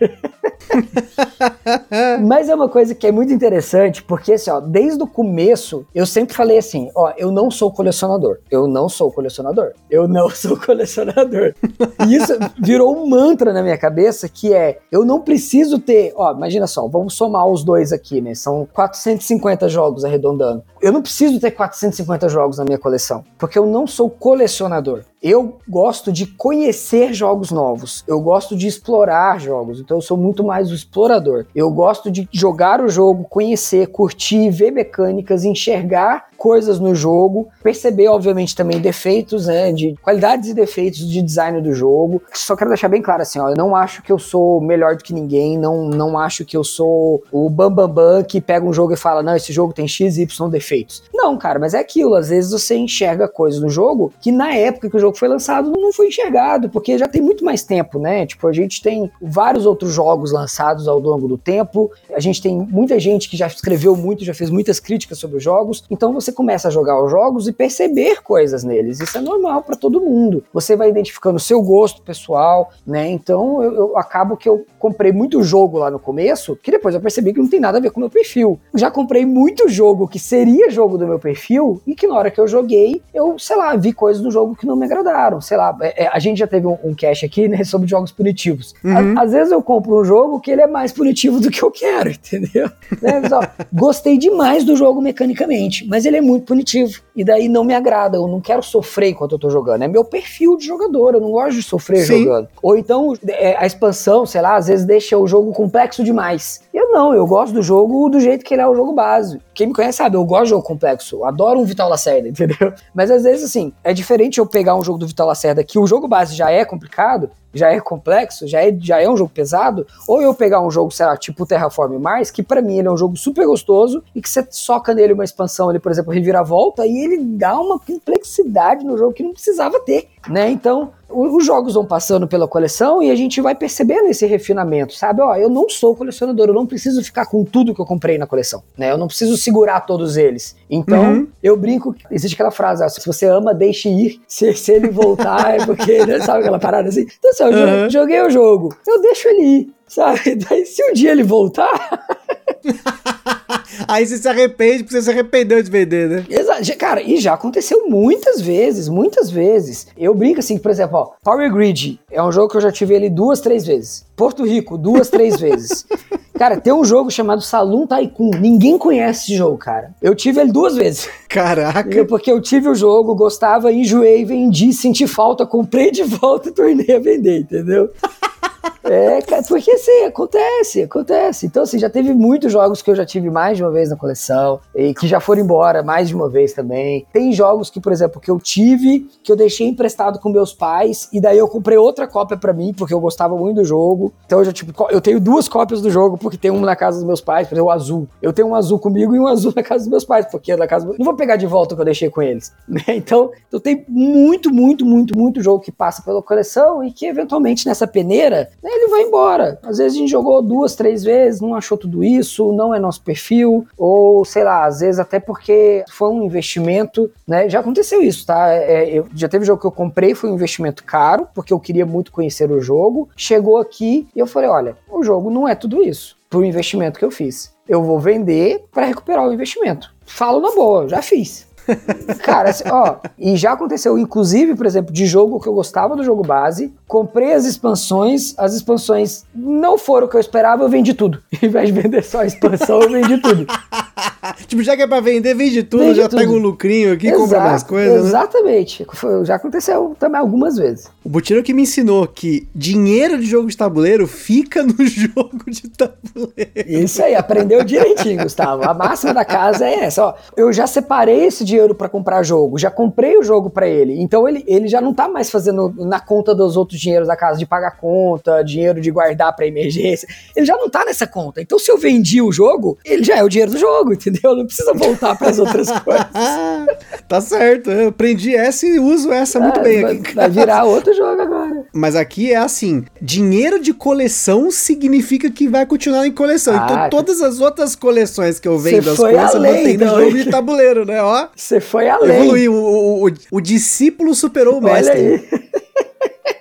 Mas é uma coisa que é muito interessante, porque assim, ó, desde o começo, eu sempre falei assim, ó, eu não sou colecionador. Eu não sou colecionador. Eu não sou colecionador. e isso virou um mantra na minha cabeça, que é, eu não preciso ter, ó, imagina só, vamos somar os dois aqui, né? São 450 jogos Eu não preciso ter 450 jogos na minha coleção, porque eu não sou colecionador. Eu gosto de conhecer jogos novos, eu gosto de explorar jogos, então eu sou muito mais o explorador. Eu gosto de jogar o jogo, conhecer, curtir, ver mecânicas, enxergar coisas no jogo, perceber, obviamente, também defeitos, né, de qualidades e defeitos de design do jogo. Só quero deixar bem claro assim, ó, eu não acho que eu sou melhor do que ninguém, não, não acho que eu sou o bambambam bam, bam, que pega um jogo e fala, não, esse jogo tem x, y defeitos. Não, cara, mas é aquilo, às vezes você enxerga coisas no jogo que na época que o jogo foi lançado não foi enxergado, porque já tem muito mais tempo, né? Tipo, a gente tem vários outros jogos lançados ao longo do tempo, a gente tem muita gente que já escreveu muito, já fez muitas críticas sobre os jogos, então você começa a jogar os jogos e perceber coisas neles. Isso é normal para todo mundo. Você vai identificando o seu gosto pessoal, né? Então eu, eu, acabo que eu comprei muito jogo lá no começo, que depois eu percebi que não tem nada a ver com o meu perfil. Já comprei muito jogo que seria jogo do meu perfil e que na hora que eu joguei, eu, sei lá, vi coisas do jogo que não me agradaram. Sei lá, é, é, a gente já teve um, um cast aqui, né, sobre jogos punitivos. Uhum. Às vezes eu compro um jogo que ele é mais punitivo do que eu quero, entendeu? né, gostei demais do jogo mecanicamente, mas ele é muito punitivo. E daí não me agrada, eu não quero sofrer enquanto eu tô jogando. É meu perfil de jogador, eu não gosto de sofrer Sim. jogando. Ou então é, a expansão, sei lá, às vezes deixa o jogo complexo demais. Eu não, eu gosto do jogo do jeito que ele é o jogo base. Quem me conhece sabe, eu gosto de jogo complexo, adoro um Vital Lacerda, entendeu? Mas às vezes, assim, é diferente eu pegar um jogo do Vital Lacerda que o jogo base já é complicado, já é complexo, já é, já é um jogo pesado, ou eu pegar um jogo, sei lá, tipo Terraform Mars, que para mim ele é um jogo super gostoso e que você soca nele uma expansão, ele, por exemplo, reviravolta, e ele dá uma complexidade no jogo que não precisava ter, né? Então, os jogos vão passando pela coleção e a gente vai percebendo esse refinamento, sabe? Ó, eu não sou colecionador, eu não preciso ficar com tudo que eu comprei na coleção, né? Eu não preciso segurar todos eles. Então, uhum. eu brinco, existe aquela frase, ó, se você ama, deixe ir, se, se ele voltar é porque, né, sabe aquela parada assim? Então, assim, uhum. joguei o jogo, eu deixo ele ir, sabe? Daí, se um dia ele voltar... Aí você se arrepende porque você se arrependeu de vender, né? Exato. Cara, e já aconteceu muitas vezes, muitas vezes. Eu brinco assim, por exemplo, ó, Power Grid é um jogo que eu já tive ele duas, três vezes. Porto Rico, duas, três vezes. Cara, tem um jogo chamado Saloon Tycoon. Ninguém conhece esse jogo, cara. Eu tive ele duas vezes. Caraca. Porque eu tive o jogo, gostava, enjoei, vendi, senti falta, comprei de volta e tornei a vender, entendeu? É, porque assim, acontece, acontece. Então, assim, já teve muitos jogos que eu já tive mais de uma vez na coleção e que já foram embora mais de uma vez também. Tem jogos que, por exemplo, que eu tive, que eu deixei emprestado com meus pais e daí eu comprei outra cópia para mim, porque eu gostava muito do jogo. Então eu já, tipo, eu tenho duas cópias do jogo, porque tem um na casa dos meus pais, por exemplo, o azul. Eu tenho um azul comigo e um azul na casa dos meus pais, porque na casa. Não vou pegar de volta o que eu deixei com eles. Né? Então, eu tenho muito, muito, muito, muito jogo que passa pela coleção e que eventualmente nessa peneira né, ele vai embora. Às vezes a gente jogou duas, três vezes, não achou tudo isso, não é nosso perfil, ou sei lá, às vezes até porque foi um investimento, né? Já aconteceu isso, tá? É, eu, já teve jogo que eu comprei, foi um investimento caro, porque eu queria muito conhecer o jogo. Chegou aqui e eu falei: olha, o jogo não é tudo isso, pro investimento que eu fiz. Eu vou vender para recuperar o investimento. Falo na boa, já fiz. Cara, assim, ó, e já aconteceu, inclusive, por exemplo, de jogo que eu gostava do jogo base, comprei as expansões, as expansões não foram o que eu esperava, eu vendi tudo. Em vez de vender só a expansão, eu vendi tudo. tipo, já que é pra vender, vende tudo, vende já tudo. pega um lucrinho aqui, Exato, compra mais coisas. Né? Exatamente. Né? Já aconteceu também algumas vezes. O Butino que me ensinou que dinheiro de jogo de tabuleiro fica no jogo de tabuleiro. Isso aí, aprendeu direitinho, Gustavo. A máxima da casa é essa, ó. Eu já separei esse dinheiro para comprar jogo, já comprei o jogo para ele. Então ele, ele já não tá mais fazendo na conta dos outros dinheiros da casa, de pagar conta, dinheiro de guardar para emergência. Ele já não tá nessa conta. Então se eu vendi o jogo, ele já é o dinheiro do jogo, entendeu? Não precisa voltar para as outras coisas. tá certo, eu aprendi essa e uso essa muito é, bem aqui. Vai virar outro jogo agora. Mas aqui é assim: dinheiro de coleção significa que vai continuar em coleção. Então, ah, então todas as outras coleções que eu vendo as coisas, eu mantenho no jogo de tabuleiro, né? Ó. Você foi além. Evoluiu. O, o, o, o discípulo superou o mestre. Olha aí.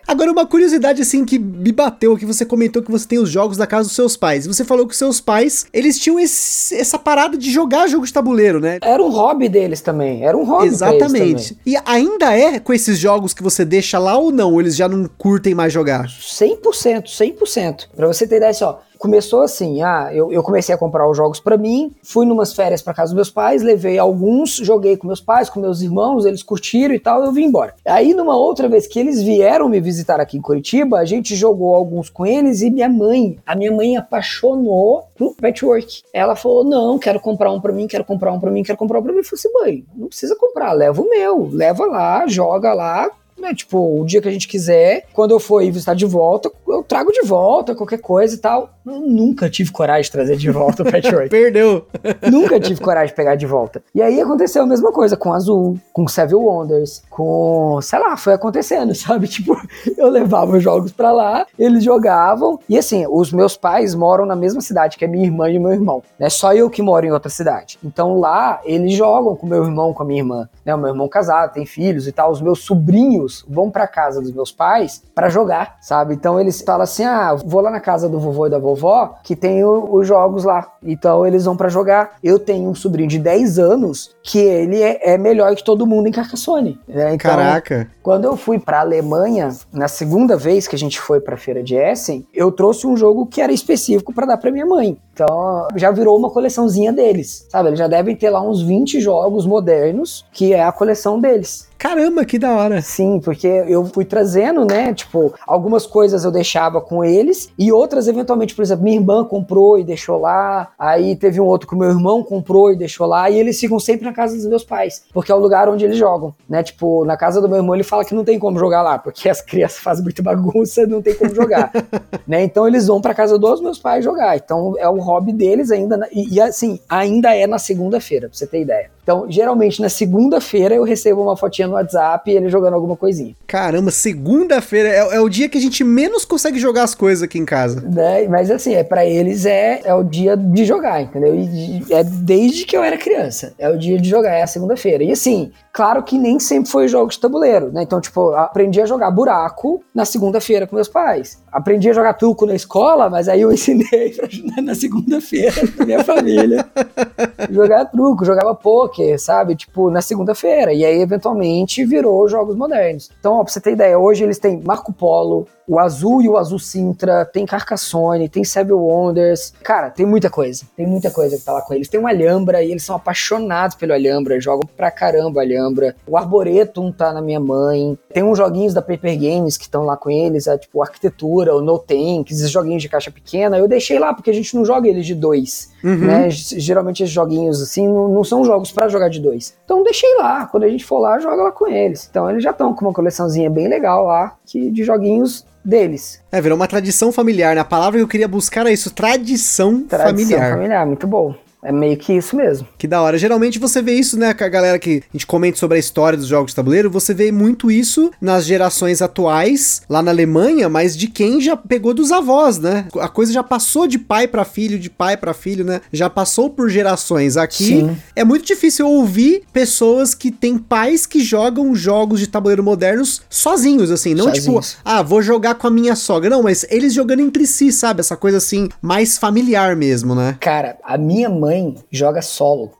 Agora, uma curiosidade assim que me bateu, que você comentou que você tem os jogos da casa dos seus pais. Você falou que seus pais, eles tinham esse, essa parada de jogar jogos de tabuleiro, né? Era um hobby deles também. Era um hobby Exatamente. E ainda é com esses jogos que você deixa lá ou não? Ou eles já não curtem mais jogar? 100%, 100%. Pra você ter ideia, só, começou assim, ah, eu, eu comecei a comprar os jogos para mim, fui numas férias para casa dos meus pais, levei alguns, joguei com meus pais, com meus irmãos, eles curtiram e tal, eu vim embora. Aí numa outra vez que eles vieram me visitar aqui em Curitiba, a gente jogou alguns com eles e minha mãe, a minha mãe apaixonou pro Patchwork. Ela falou: "Não, quero comprar um para mim, quero comprar um para mim, quero comprar um para mim". Eu falei assim: "Mãe, não precisa comprar, leva o meu, leva lá, joga lá, né? Tipo, o dia que a gente quiser, quando eu for ir visitar de volta, eu trago de volta qualquer coisa e tal. Eu nunca tive coragem de trazer de volta o Patchwork. Perdeu. nunca tive coragem de pegar de volta. E aí aconteceu a mesma coisa com Azul, com Seven Wonders, com, sei lá, foi acontecendo, sabe? Tipo, eu levava os jogos pra lá, eles jogavam. E assim, os meus pais moram na mesma cidade que a minha irmã e o meu irmão. Né? Só eu que moro em outra cidade. Então lá, eles jogam com meu irmão, com a minha irmã. Né? O meu irmão casado, tem filhos e tal. Os meus sobrinhos vão pra casa dos meus pais para jogar, sabe? Então eles falam assim: ah, vou lá na casa do vovô e da vovó, que tem o, os jogos lá. Então eles vão para jogar. Eu tenho um sobrinho de 10 anos que ele é, é melhor que todo mundo em Carcassonne. Né? Então, Caraca! Quando eu fui pra Alemanha, na segunda vez que a gente foi pra feira de Essen, eu trouxe um jogo que era específico para dar pra minha mãe. Então já virou uma coleçãozinha deles, sabe? Eles já devem ter lá uns 20 jogos modernos, que é a coleção deles. Caramba, que da hora. Sim, porque eu fui trazendo, né? Tipo, algumas coisas eu deixava com eles e outras, eventualmente, por exemplo, minha irmã comprou e deixou lá. Aí teve um outro que o meu irmão comprou e deixou lá. E eles ficam sempre na casa dos meus pais, porque é o lugar onde eles jogam, né? Tipo, na casa do meu irmão ele fala que não tem como jogar lá, porque as crianças fazem muita bagunça, não tem como jogar, né? Então eles vão para casa dos meus pais jogar. Então é o hobby deles ainda. E, e assim, ainda é na segunda-feira, pra você ter ideia. Então, geralmente na segunda-feira eu recebo uma fotinha no WhatsApp e ele jogando alguma coisinha. Caramba, segunda-feira é, é, o dia que a gente menos consegue jogar as coisas aqui em casa. Né? Mas assim, é para eles é, é o dia de jogar, entendeu? E, é desde que eu era criança. É o dia de jogar, é a segunda-feira. E assim, claro que nem sempre foi jogo de tabuleiro, né? Então, tipo, aprendi a jogar buraco na segunda-feira com meus pais. Aprendi a jogar truco na escola, mas aí eu ensinei pra, na segunda-feira pra minha família jogar truco, jogava poker poker, sabe? Tipo, na segunda-feira. E aí, eventualmente, virou jogos modernos. Então, ó, pra você ter ideia, hoje eles têm Marco Polo, o Azul e o Azul Sintra, tem Carcassonne, tem Seven Wonders. Cara, tem muita coisa. Tem muita coisa que tá lá com eles. Tem o Alhambra e eles são apaixonados pelo Alhambra, jogam pra caramba Alhambra. O Arboretum tá na minha mãe. Tem uns joguinhos da Paper Games que estão lá com eles, é, tipo Arquitetura, o No Tank, esses joguinhos de caixa pequena. Eu deixei lá porque a gente não joga eles de dois, uhum. né? Geralmente esses joguinhos assim não, não são jogos para jogar de dois. Então deixei lá. Quando a gente for lá, joga lá com eles. Então eles já estão com uma coleçãozinha bem legal lá que de joguinhos deles. É, virou uma tradição familiar, né? A palavra que eu queria buscar é isso, tradição, Tradição familiar. familiar, muito bom. É meio que isso mesmo. Que da hora. Geralmente você vê isso, né, com a galera que a gente comenta sobre a história dos jogos de tabuleiro, você vê muito isso nas gerações atuais, lá na Alemanha, mas de quem já pegou dos avós, né? A coisa já passou de pai pra filho, de pai pra filho, né? Já passou por gerações. Aqui Sim. é muito difícil ouvir pessoas que têm pais que jogam jogos de tabuleiro modernos sozinhos, assim, não Sozinhos. tipo, ah, vou jogar com a minha sogra, não, mas eles jogando entre si, sabe? Essa coisa assim, mais familiar mesmo, né? Cara, a minha mãe joga solo.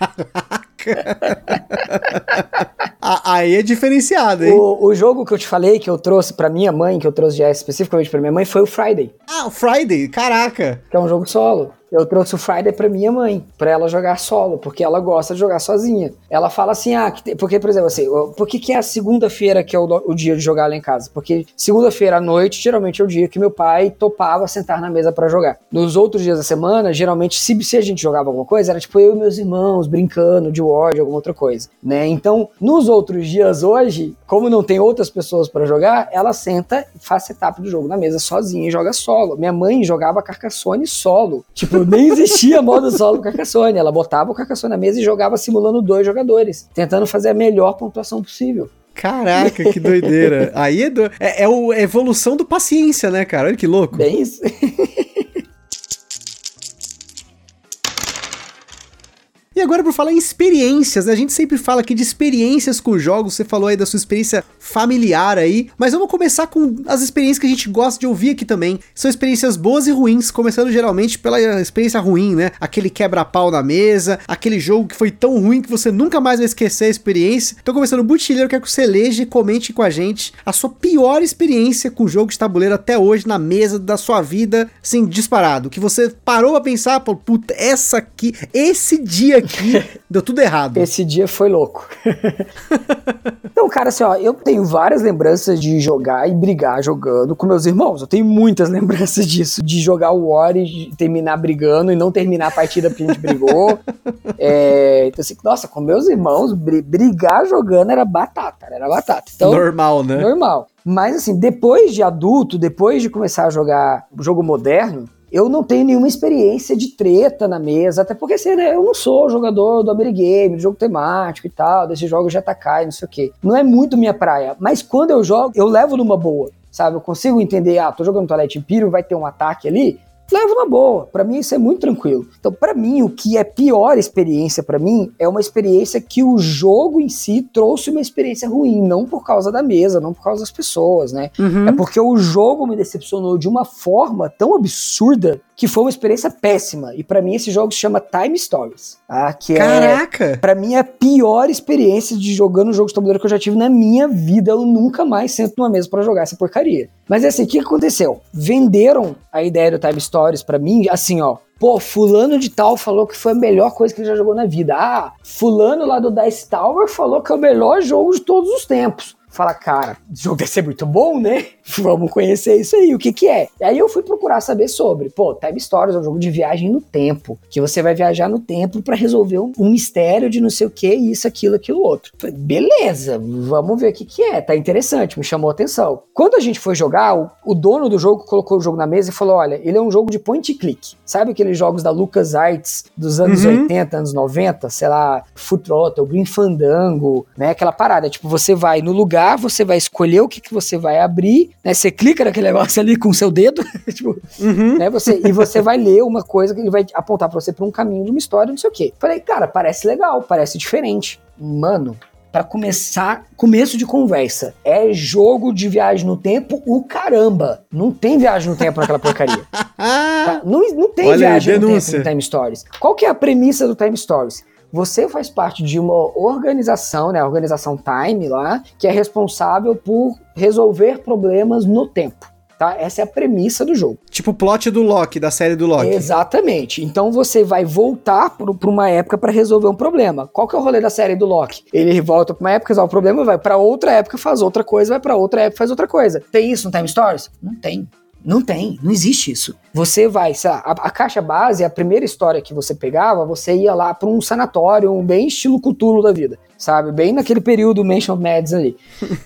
A- Aí é diferenciado, hein? O, o jogo que eu te falei, que eu trouxe pra minha mãe, que eu trouxe já especificamente pra minha mãe, foi o Friday, Ah, o Friday, caraca. que é um jogo solo. Eu trouxe o Friday pra minha mãe, pra ela jogar solo, porque ela gosta de jogar sozinha. Ela fala assim, ah, porque, por exemplo, assim, por que, que é a segunda-feira que é o, o dia de jogar lá em casa? Porque segunda-feira à noite, geralmente é o dia que meu pai topava sentar na mesa pra jogar. Nos outros dias da semana, geralmente, se, se a gente jogava alguma coisa, era tipo eu e meus irmãos brincando de War, de alguma outra coisa, né? Então, nos outros dias hoje, como não tem outras pessoas pra jogar, ela senta e faz setup do jogo na mesa sozinha e joga solo. Minha mãe jogava Carcassonne solo. Tipo, nem existia modo solo Carcassonne. Ela botava o Carcassonne na mesa e jogava simulando dois jogadores, tentando fazer a melhor pontuação possível. Caraca, que doideira. Aí é, do... é, é o- é a evolução do paciência, né, cara? Olha que louco. Bem isso. E agora, por falar em experiências, né? A gente sempre fala aqui de experiências com jogos. Você falou aí da sua experiência familiar aí. Mas vamos começar com as experiências que a gente gosta de ouvir aqui também. São experiências boas e ruins, começando geralmente pela experiência ruim, né? Aquele quebra-pau na mesa, aquele jogo que foi tão ruim que você nunca mais vai esquecer a experiência. Então, começando o Butileiro, quero que você eleja e comente com a gente a sua pior experiência com jogo de tabuleiro até hoje na mesa da sua vida, assim, disparado. Que você parou a pensar, pô, puta, essa aqui, esse dia aqui deu tudo errado. Esse dia foi louco. então, cara, assim, ó, eu tenho várias lembranças de jogar e brigar jogando com meus irmãos. Eu tenho muitas lembranças disso. De jogar o War e terminar brigando e não terminar a partida porque a gente brigou. É, então, assim, nossa, com meus irmãos, bri- brigar jogando era batata, era batata. Então, Normal, né? normal. Mas assim, depois de adulto, depois de começar a jogar jogo moderno, eu não tenho nenhuma experiência de treta na mesa, até porque assim, né, eu não sou jogador do Amerigame, do jogo temático e tal, desses jogos de atacar e não sei o quê. Não é muito minha praia, mas quando eu jogo, eu levo numa boa, sabe? Eu consigo entender, ah, tô jogando Twilight Imperium, vai ter um ataque ali, levo na boa. Pra mim isso é muito tranquilo. Então, pra mim, o que é pior experiência pra mim é uma experiência que o jogo em si trouxe uma experiência ruim, não por causa da mesa, não por causa das pessoas, né? Uhum. É porque o jogo me decepcionou de uma forma tão absurda que foi uma experiência péssima. E pra mim esse jogo se chama Time Stories, tá? Que é Caraca! Pra mim, é a pior experiência de jogando um jogo de tabuleiro que eu já tive na minha vida. Eu nunca mais sento numa mesa pra jogar essa porcaria. Mas assim, o que aconteceu? Venderam a ideia do Time Stories pra mim, assim, ó. Pô, fulano de tal falou que foi a melhor coisa que ele já jogou na vida. Ah, fulano lá do Dice Tower falou que é o melhor jogo de todos os tempos. Fala, cara, o jogo deve ser muito bom, né? Vamos conhecer isso aí, o que que é? E aí eu fui procurar saber sobre. Pô, Time Stories é um jogo de viagem no tempo, que você vai viajar no tempo pra resolver um, um mistério de não sei o que, isso, aquilo, aquilo outro. Falei, beleza, vamos ver o que que é, tá interessante, me chamou a atenção. Quando a gente foi jogar, o, o dono do jogo colocou o jogo na mesa e falou, olha, ele é um jogo de point and click. Sabe aqueles jogos da LucasArts dos anos Uhum. 80, anos 90, sei lá, Foot Throttle, Green Fandango, né, aquela parada, tipo, você vai no lugar, você vai escolher o que que você vai abrir, né, você clica naquele negócio ali com o seu dedo, tipo, Uhum. né, você, e você vai ler uma coisa que ele vai apontar pra você pra um caminho de uma história, não sei o quê. Falei, cara, parece legal, parece diferente. Mano, pra começar, começo de conversa, é jogo de viagem no tempo, o caramba. Não tem viagem no tempo naquela porcaria. Ah, Tá? Não, não tem Olha aí, viagem no denúncia. tempo no Time Stories. Qual que é a premissa do Time Stories? Você faz parte de uma organização, né, a organização Time lá, que é responsável por resolver problemas no tempo. Tá? Essa é a premissa do jogo. tipo o plot do Loki, da série do Loki. Exatamente. Então você vai voltar para uma época para resolver um problema. Qual que é o rolê da série do Loki? Ele volta para uma época, resolve o problema, vai para outra época, faz outra coisa, vai para outra época, faz outra coisa. Tem isso no Time Stories? Não tem. Não tem, não existe isso. Você vai, a, a, caixa base, a primeira história que você pegava, você ia lá para um sanatório, um bem estilo Cthulhu da vida, sabe? Bem naquele período Mansion Mads ali.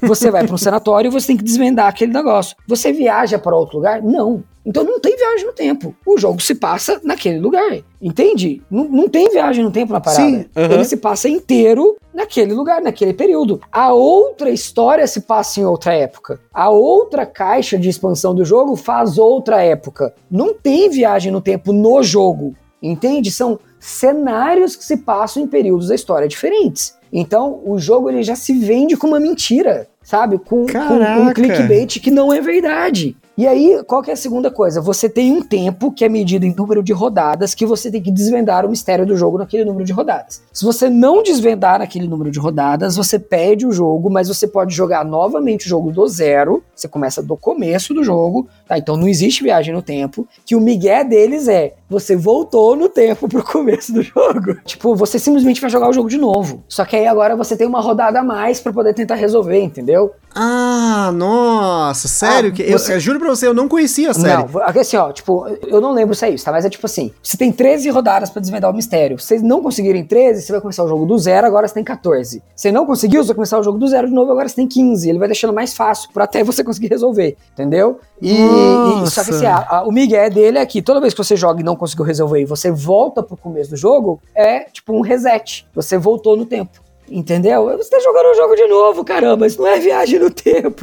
Você vai para um sanatório e você tem que desvendar aquele negócio. Você viaja para outro lugar? Não. Então não tem viagem no tempo. O jogo se passa naquele lugar. Entende? Não, não tem viagem no tempo na parada. Sim, Ele se passa inteiro naquele lugar, naquele período. A outra história se passa em outra época. A outra caixa de expansão do jogo faz outra época. Não tem viagem no tempo no jogo. Entende? São cenários que se passam em períodos da história diferentes. Então, o jogo ele já se vende com uma mentira, sabe? Com, com um clickbait que não é verdade. E aí, qual que é a segunda coisa? Você tem um tempo que é medido em número de rodadas que você tem que desvendar o mistério do jogo naquele número de rodadas. Se você não desvendar naquele número de rodadas, você perde o jogo, mas você pode jogar novamente o jogo do zero. Você começa do começo do jogo, tá? Então não existe viagem no tempo. Que o migué deles é você voltou no tempo pro começo do jogo. Tipo, você simplesmente vai jogar o jogo de novo. Só que aí agora você tem uma rodada a mais para poder tentar resolver, entendeu? Ah, nossa, sério? Ah, que você... eu, eu, juro pra você, eu não conhecia a série. Não, assim, ó, tipo, eu não lembro se é isso, tá? Mas é tipo assim: você tem 13 rodadas para desvendar o mistério. Se vocês não conseguirem 13, você vai começar o jogo do zero, agora você tem 14. Se não conseguiu, você vai começar o jogo do zero de novo, agora você tem 15. Ele vai deixando mais fácil para até você conseguir resolver, entendeu? E, e só que assim, a, a, o Miguel dele é que toda vez que você joga e não conseguiu resolver e você volta pro começo do jogo, é tipo um reset. Você voltou no tempo. Entendeu? Você tá jogando o jogo de novo, caramba. Isso não é viagem no tempo.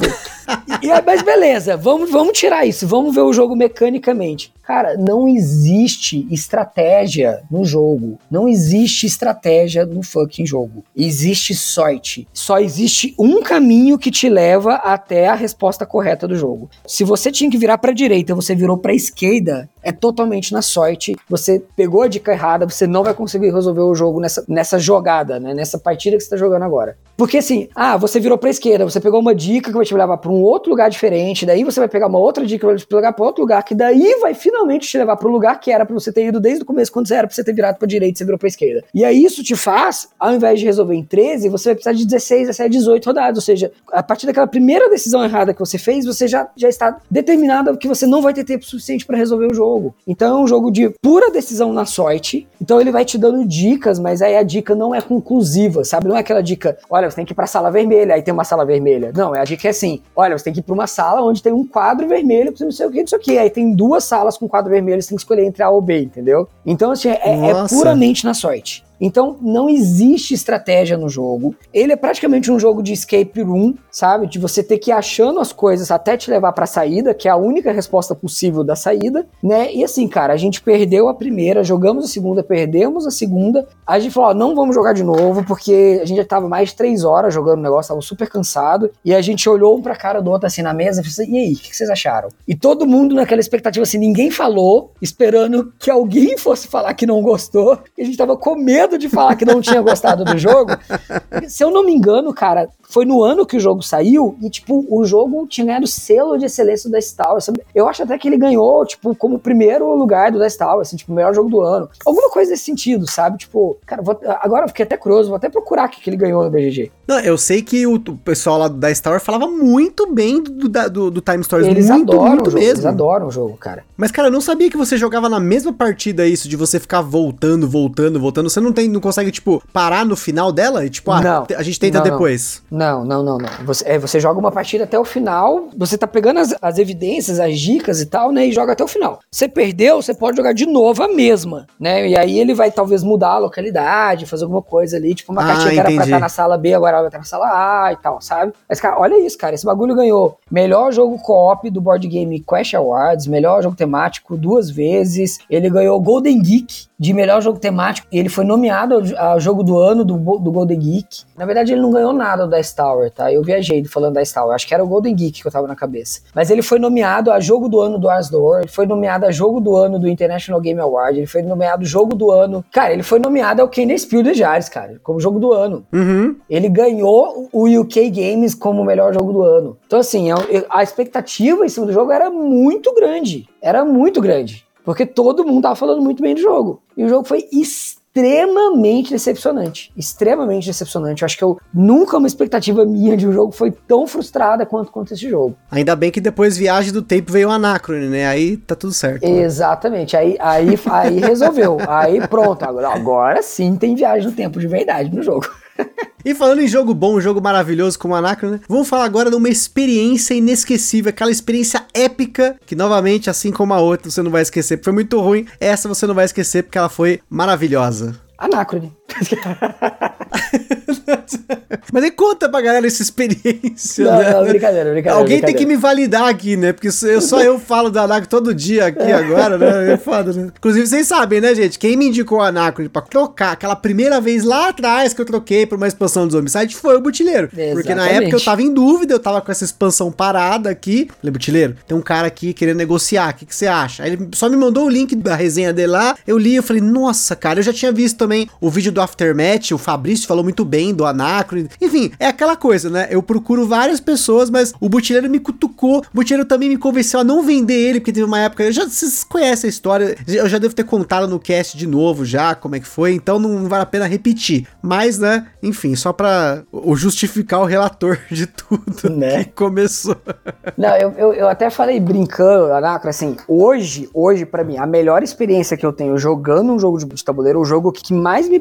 e, e, mas beleza, vamos, vamos tirar isso. Vamos ver o jogo mecanicamente. Cara, não existe estratégia no jogo. Não existe estratégia no fucking jogo. Existe sorte. Só existe um caminho que te leva até a resposta correta do jogo. Se você tinha que virar para direita, você virou para esquerda, é totalmente na sorte. Você pegou a dica errada, você não vai conseguir resolver o jogo nessa, nessa jogada, né? Nessa partida que você tá jogando agora. Porque assim, ah, você virou pra esquerda, você pegou uma dica que vai te levar para um outro lugar diferente, daí você vai pegar uma outra dica que vai te levar para outro lugar, que daí vai finalmente te levar para o lugar que era para você ter ido desde o começo, quando você era para você ter virado para direita, você virou para esquerda. E aí isso te faz, ao invés de resolver em 13, você vai precisar de 16, 17, 18 rodadas, ou seja, a partir daquela primeira decisão errada que você fez, você já, já está determinado que você não vai ter tempo suficiente para resolver o jogo. Então é um jogo de pura decisão na sorte. Então ele vai te dando dicas, mas aí a dica não é conclusiva, sabe? Não é aquela dica, olha, você tem que ir para a sala vermelha, aí tem uma sala vermelha. Não, é a dica é assim, olha, você tem que ir para uma sala onde tem um quadro vermelho, não sei o que, não sei o que. Aí tem duas salas com quadro vermelho, você tem que escolher entre A ou B, entendeu? Então, assim, é, é puramente na sorte. Então não existe estratégia no jogo. Ele é praticamente um jogo de escape room, sabe? De você ter que ir achando as coisas até te levar para a saída, que é a única resposta possível da saída, né? E assim, cara, a gente perdeu a primeira, jogamos a segunda, perdemos a segunda. A gente falou, ó, não vamos jogar de novo, porque a gente já tava mais de três horas jogando o negócio, tava super cansado. E a gente olhou um pra cara do outro assim na mesa e falou assim, e aí, o que vocês acharam? E todo mundo naquela expectativa assim, ninguém falou, esperando que alguém fosse falar que não gostou, que a gente tava com medo medo de falar que não tinha gostado do jogo. Se eu não me engano, cara, foi no ano que o jogo saiu e, tipo, o jogo tinha ganhado selo de excelência da Star Wars. Eu acho até que ele ganhou, tipo, como primeiro lugar do Star Wars, assim, tipo, o melhor jogo do ano. Alguma coisa nesse sentido, sabe? Tipo, cara, vou, agora eu fiquei até curioso, vou até procurar o que, que ele ganhou no BGG. Não, eu sei que o, o pessoal lá da Star Wars falava muito bem do, do, do Time Stories, eles muito, adoram muito o jogo, mesmo. Eles adoram o jogo, cara. Mas, cara, eu não sabia que você jogava na mesma partida isso, de você ficar voltando, voltando, voltando. Você não tem, não consegue, tipo, parar no final dela e, tipo, ah, não, a gente tenta não, depois. Não, não, não, não. Você, é, você joga uma partida até o final, você tá pegando as, as evidências, as dicas e tal, né? E joga até o final. Você perdeu, você pode jogar de novo a mesma, né? E aí ele vai talvez mudar a localidade, fazer alguma coisa ali, tipo uma ah, cartinha que era pra estar na sala B, agora vai estar na sala A e tal, sabe? Mas, cara, olha isso, cara. Esse bagulho ganhou melhor jogo co-op do Board Game Quest Awards, melhor jogo temático duas vezes. Ele ganhou Golden Geek de melhor jogo temático. E ele foi nomeado ao, jogo do ano do, do Golden Geek. Na verdade, ele não ganhou nada do Dice Tower, tá? Eu viajei falando da Star Wars. Acho que era o Golden Geek que eu tava na cabeça. Mas ele foi nomeado a jogo do ano do Asdor, ele foi nomeado a jogo do ano do International Game Award, ele foi nomeado jogo do ano. Cara, ele foi nomeado ao Kenneth Spiel de Jars, cara, como jogo do ano. Uhum. Ele ganhou o UK Games como o melhor jogo do ano. Então, assim, a expectativa em cima do jogo era muito grande. Era muito grande. Porque todo mundo tava falando muito bem do jogo. E o jogo foi extremamente extremamente decepcionante. Extremamente decepcionante. Eu acho que eu nunca uma expectativa minha de um jogo foi tão frustrada quanto, quanto esse jogo. Ainda bem que depois Viagem do Tempo veio o Anacrone, né? Aí tá tudo certo. Né? Exatamente. Aí, aí, aí resolveu. Aí pronto. Agora, agora sim tem Viagem do Tempo de verdade no jogo. E falando em jogo bom, um jogo maravilhoso como Anacron, né? Vamos falar agora de uma experiência inesquecível, aquela experiência épica que novamente, assim como a outra, você não vai esquecer, porque foi muito ruim. Essa você não vai esquecer porque ela foi maravilhosa. Anacrone. Mas aí conta pra galera essa experiência. Não, né? não, brincadeira, brincadeira. Alguém brincadeira. tem que me validar aqui, né? Porque só eu falo da Anacron todo dia aqui agora, né? É foda, né? Inclusive, vocês sabem, né, gente? Quem me indicou a Anacron pra trocar aquela primeira vez lá atrás que eu troquei pra uma expansão dos Homicide foi o Butileiro. Exatamente. Porque na época eu tava em dúvida, eu tava com essa expansão parada aqui. Falei, Butileiro, tem um cara aqui querendo negociar, o que, que você acha? Aí ele só me mandou o link da resenha dele lá, eu li, eu falei, nossa, cara, eu já tinha visto também o vídeo do Aftermath, o Fabrício falou muito bem do Anacron. Enfim, é aquela coisa, né? Eu procuro várias pessoas, mas o Butileiro me cutucou. O Butileiro também me convenceu a não vender ele, porque teve uma época. Eu já, vocês conhecem a história, eu já devo ter contado no cast de novo já como é que foi, então não vale a pena repetir. Mas, né, enfim, só pra justificar o relator de tudo né? que começou. Não, eu, eu, eu até falei brincando, Anacro, assim, hoje, hoje, para mim, a melhor experiência que eu tenho jogando um jogo de tabuleiro, o jogo que mais me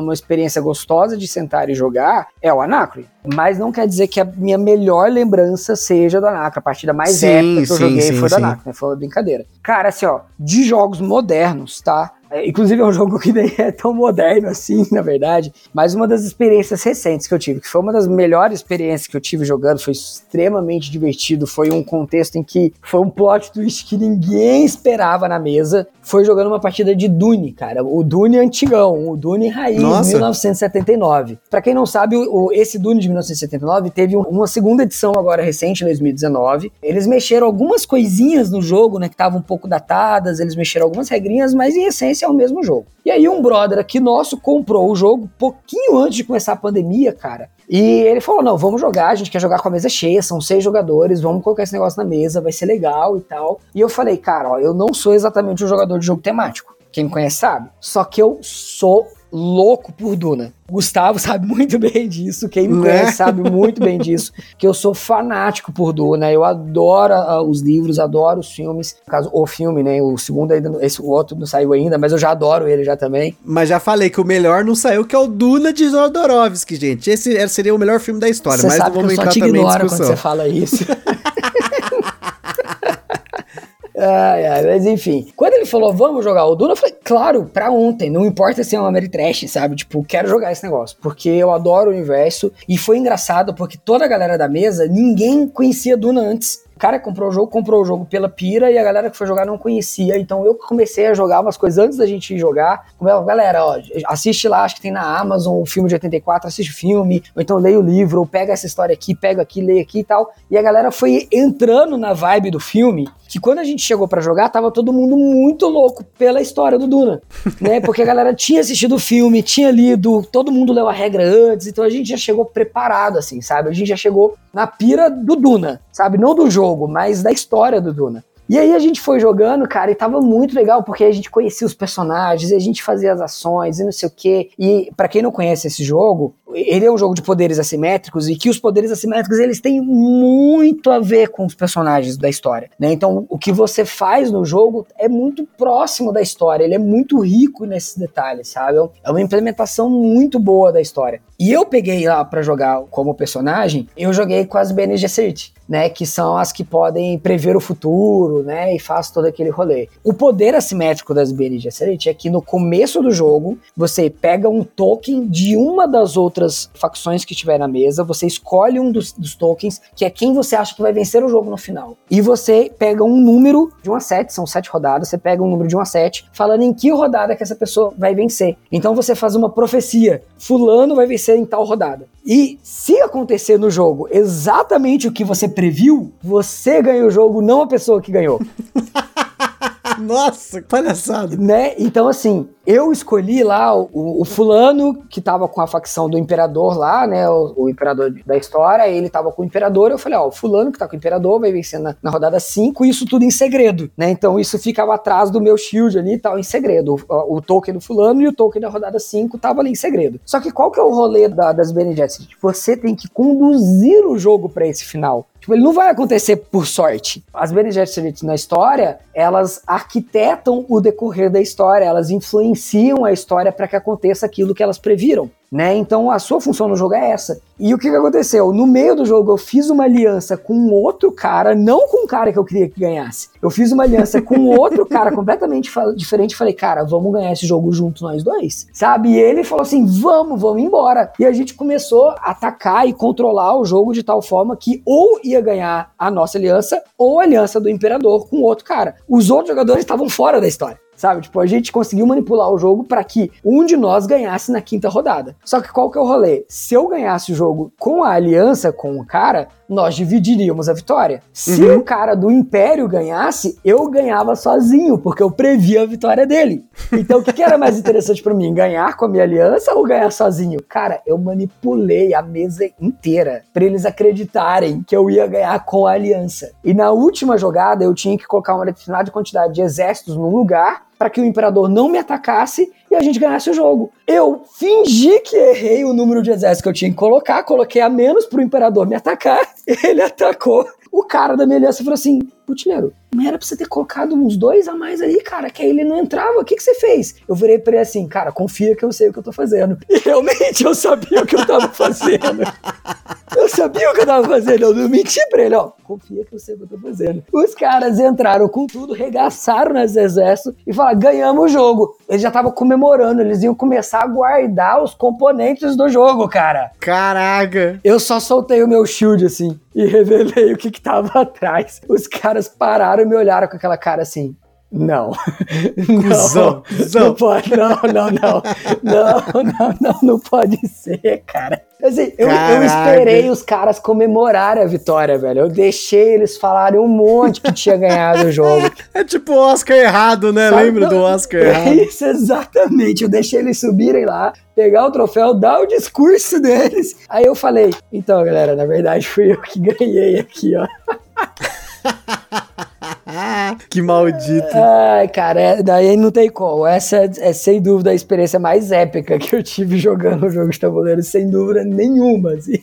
uma experiência gostosa de sentar e jogar é o Anacre. Mas não quer dizer que a minha melhor lembrança seja do Anacre. A partida mais sim, épica que eu sim, joguei sim, foi do Anacre, né? Foi uma brincadeira. Cara, assim, ó, de jogos modernos, tá? É, inclusive é um jogo que nem é tão moderno assim, na verdade, mas uma das experiências recentes que eu tive, que foi uma das melhores experiências que eu tive jogando, foi extremamente divertido, foi um contexto em que foi um plot twist que ninguém esperava na mesa, foi jogando uma partida de Dune, cara, o Dune antigão, o Dune raiz, Nossa. 1979. Para quem não sabe, o, esse Dune de 1979 teve uma segunda edição agora recente, em 2019. Eles mexeram algumas coisinhas no jogo, né, que estavam um pouco datadas, eles mexeram algumas regrinhas, mas em essência é o mesmo jogo. E aí um brother aqui nosso comprou o jogo pouquinho antes de começar a pandemia, cara. E ele falou: não, vamos jogar, a gente quer jogar com a mesa cheia, são seis jogadores, vamos colocar esse negócio na mesa, vai ser legal e tal. E eu falei, cara, ó, eu não sou exatamente um jogador de jogo temático. Quem me conhece sabe. Só que eu sou louco por Duna. O Gustavo sabe muito bem disso, quem me né? conhece sabe muito bem disso, que eu sou fanático por Duna, eu adoro uh, os livros, adoro os filmes, no caso, o filme, né, o segundo ainda, esse, o outro não saiu ainda, mas eu já adoro ele já também. Mas já falei que o melhor não saiu, que é o Duna de Jodorowsky, gente, esse seria o melhor filme da história, Você mas sabe não vamos que eu só te ignoro quando você fala isso. Ai, ai, mas enfim. Quando ele falou, vamos jogar o Duna, eu falei, claro, pra ontem. Não importa se é uma Trash, sabe? Tipo, quero jogar esse negócio. Porque eu adoro o universo. E foi engraçado porque toda a galera da mesa, ninguém conhecia Duna antes. O cara comprou o jogo, comprou o jogo pela pira e a galera que foi jogar não conhecia. Então eu comecei a jogar umas coisas antes da gente ir jogar. Como é, galera, ó, assiste lá, acho que tem na Amazon o filme de 84, assiste o filme, ou então leia o livro, ou pega essa história aqui, pega aqui, leia aqui e tal. E a galera foi entrando na vibe do filme, que quando a gente chegou para jogar, tava todo mundo muito louco pela história do Duna, né? Porque a galera tinha assistido o filme, tinha lido, todo mundo leu a regra antes, então a gente já chegou preparado, assim, sabe? A gente já chegou na pira do Duna, sabe? Não do jogo, mas da história do Duna. E aí a gente foi jogando, cara, e tava muito legal, porque a gente conhecia os personagens, a gente fazia as ações e não sei o quê. E para quem não conhece esse jogo, ele é um jogo de poderes assimétricos e que os poderes assimétricos eles têm muito a ver com os personagens da história, né? Então, o que você faz no jogo é muito próximo da história, ele é muito rico nesses detalhes, sabe? É uma implementação muito boa da história. E eu peguei lá para jogar como personagem, eu joguei com as Bene Gesserit, né, que são as que podem prever o futuro, né, e faz todo aquele rolê. O poder assimétrico das Bene Gesserit é que no começo do jogo, você pega um token de uma das outras facções que tiver na mesa, você escolhe um dos, dos tokens, que é quem você acha que vai vencer o jogo no final. E você pega um número de 1 a 7, são 7 rodadas, você pega um número de 1 a 7, falando em que rodada que essa pessoa vai vencer. Então você faz uma profecia, fulano vai vencer em tal rodada. E se acontecer no jogo exatamente o que você previu, você ganha o jogo, não a pessoa que ganhou. Nossa, que palhaçada. Né? Então, assim, eu escolhi lá o, o, fulano que tava com a facção do imperador lá, né? O, o, imperador da história, ele tava com o imperador. Eu falei, ó, o fulano que tá com o imperador vai vencer na, na rodada 5, isso tudo em segredo, né? Então isso ficava atrás do meu shield ali e tal, em segredo. O, o token do fulano e o token da rodada 5 tava ali em segredo. Só que qual que é o rolê da, das Bene? Você tem que conduzir o jogo para esse final. Tipo, ele não vai acontecer por sorte. As Bene Gesserit na história, elas arquitetam o decorrer da história, elas influenciam a história para que aconteça aquilo que elas previram né? Então a sua função no jogo é essa. E o que, que aconteceu? No meio do jogo eu fiz uma aliança com outro cara, não com um cara que eu queria que ganhasse. Eu fiz uma aliança com outro cara completamente diferente e falei, cara, vamos ganhar esse jogo junto nós dois, sabe? E ele falou assim, vamos, vamos embora. E a gente começou a atacar e controlar o jogo de tal forma que ou ia ganhar a nossa aliança ou a aliança do imperador com outro cara. Os outros jogadores estavam fora da história sabe? Tipo, a gente conseguiu manipular o jogo para que um de nós ganhasse na quinta rodada. Só que qual que é o rolê? Se eu ganhasse o jogo com a aliança com o cara, nós dividiríamos a vitória. Se uhum. o cara do Império ganhasse, eu ganhava sozinho, porque eu previa a vitória dele. Então, o que, que era mais interessante para mim? Ganhar com a minha aliança ou ganhar sozinho? Cara, eu manipulei a mesa inteira para eles acreditarem que eu ia ganhar com a aliança. E na última jogada, eu tinha que colocar uma determinada quantidade de exércitos num lugar para que o imperador não me atacasse e a gente ganhasse o jogo. Eu fingi que errei o número de exércitos que eu tinha que colocar, coloquei a menos pro imperador me atacar, ele atacou. O cara da minha aliança falou assim: Putineiro, não era pra você ter colocado uns dois a mais aí, cara, que aí ele não entrava. O que, que você fez? Eu virei pra ele assim, cara, confia que eu sei o que eu tô fazendo. E realmente eu sabia o que eu tava fazendo. Eu sabia o que eu tava fazendo. Eu não menti pra ele, ó. Confia que eu sei o que eu tô fazendo. Os caras entraram com tudo, regaçaram nas exércitos e falaram: ganhamos o jogo. Eles já estavam comemorando, eles iam começar a guardar os componentes do jogo, cara. Caraca! Eu só soltei o meu shield assim e revelei o que, que tava atrás. Os caras pararam e me olharam com aquela cara assim. Não. Cusão, não, não pode, não, não, não. Não, não, não, não pode ser, cara. Assim, eu, eu, esperei os caras comemorarem a vitória, velho. Eu deixei eles falarem um monte que tinha ganhado o jogo. É tipo o Oscar errado, né? Sabe? Lembra do Oscar é errado? Isso, exatamente. Eu deixei eles subirem lá, pegar o troféu, dar o discurso deles. Aí eu falei, então, galera, na verdade fui eu que ganhei aqui, ó. Que maldito. Ai, cara, é, daí não tem como. Essa é, é, sem dúvida a experiência mais épica que eu tive jogando o jogo de tabuleiro, sem dúvida nenhuma. Assim.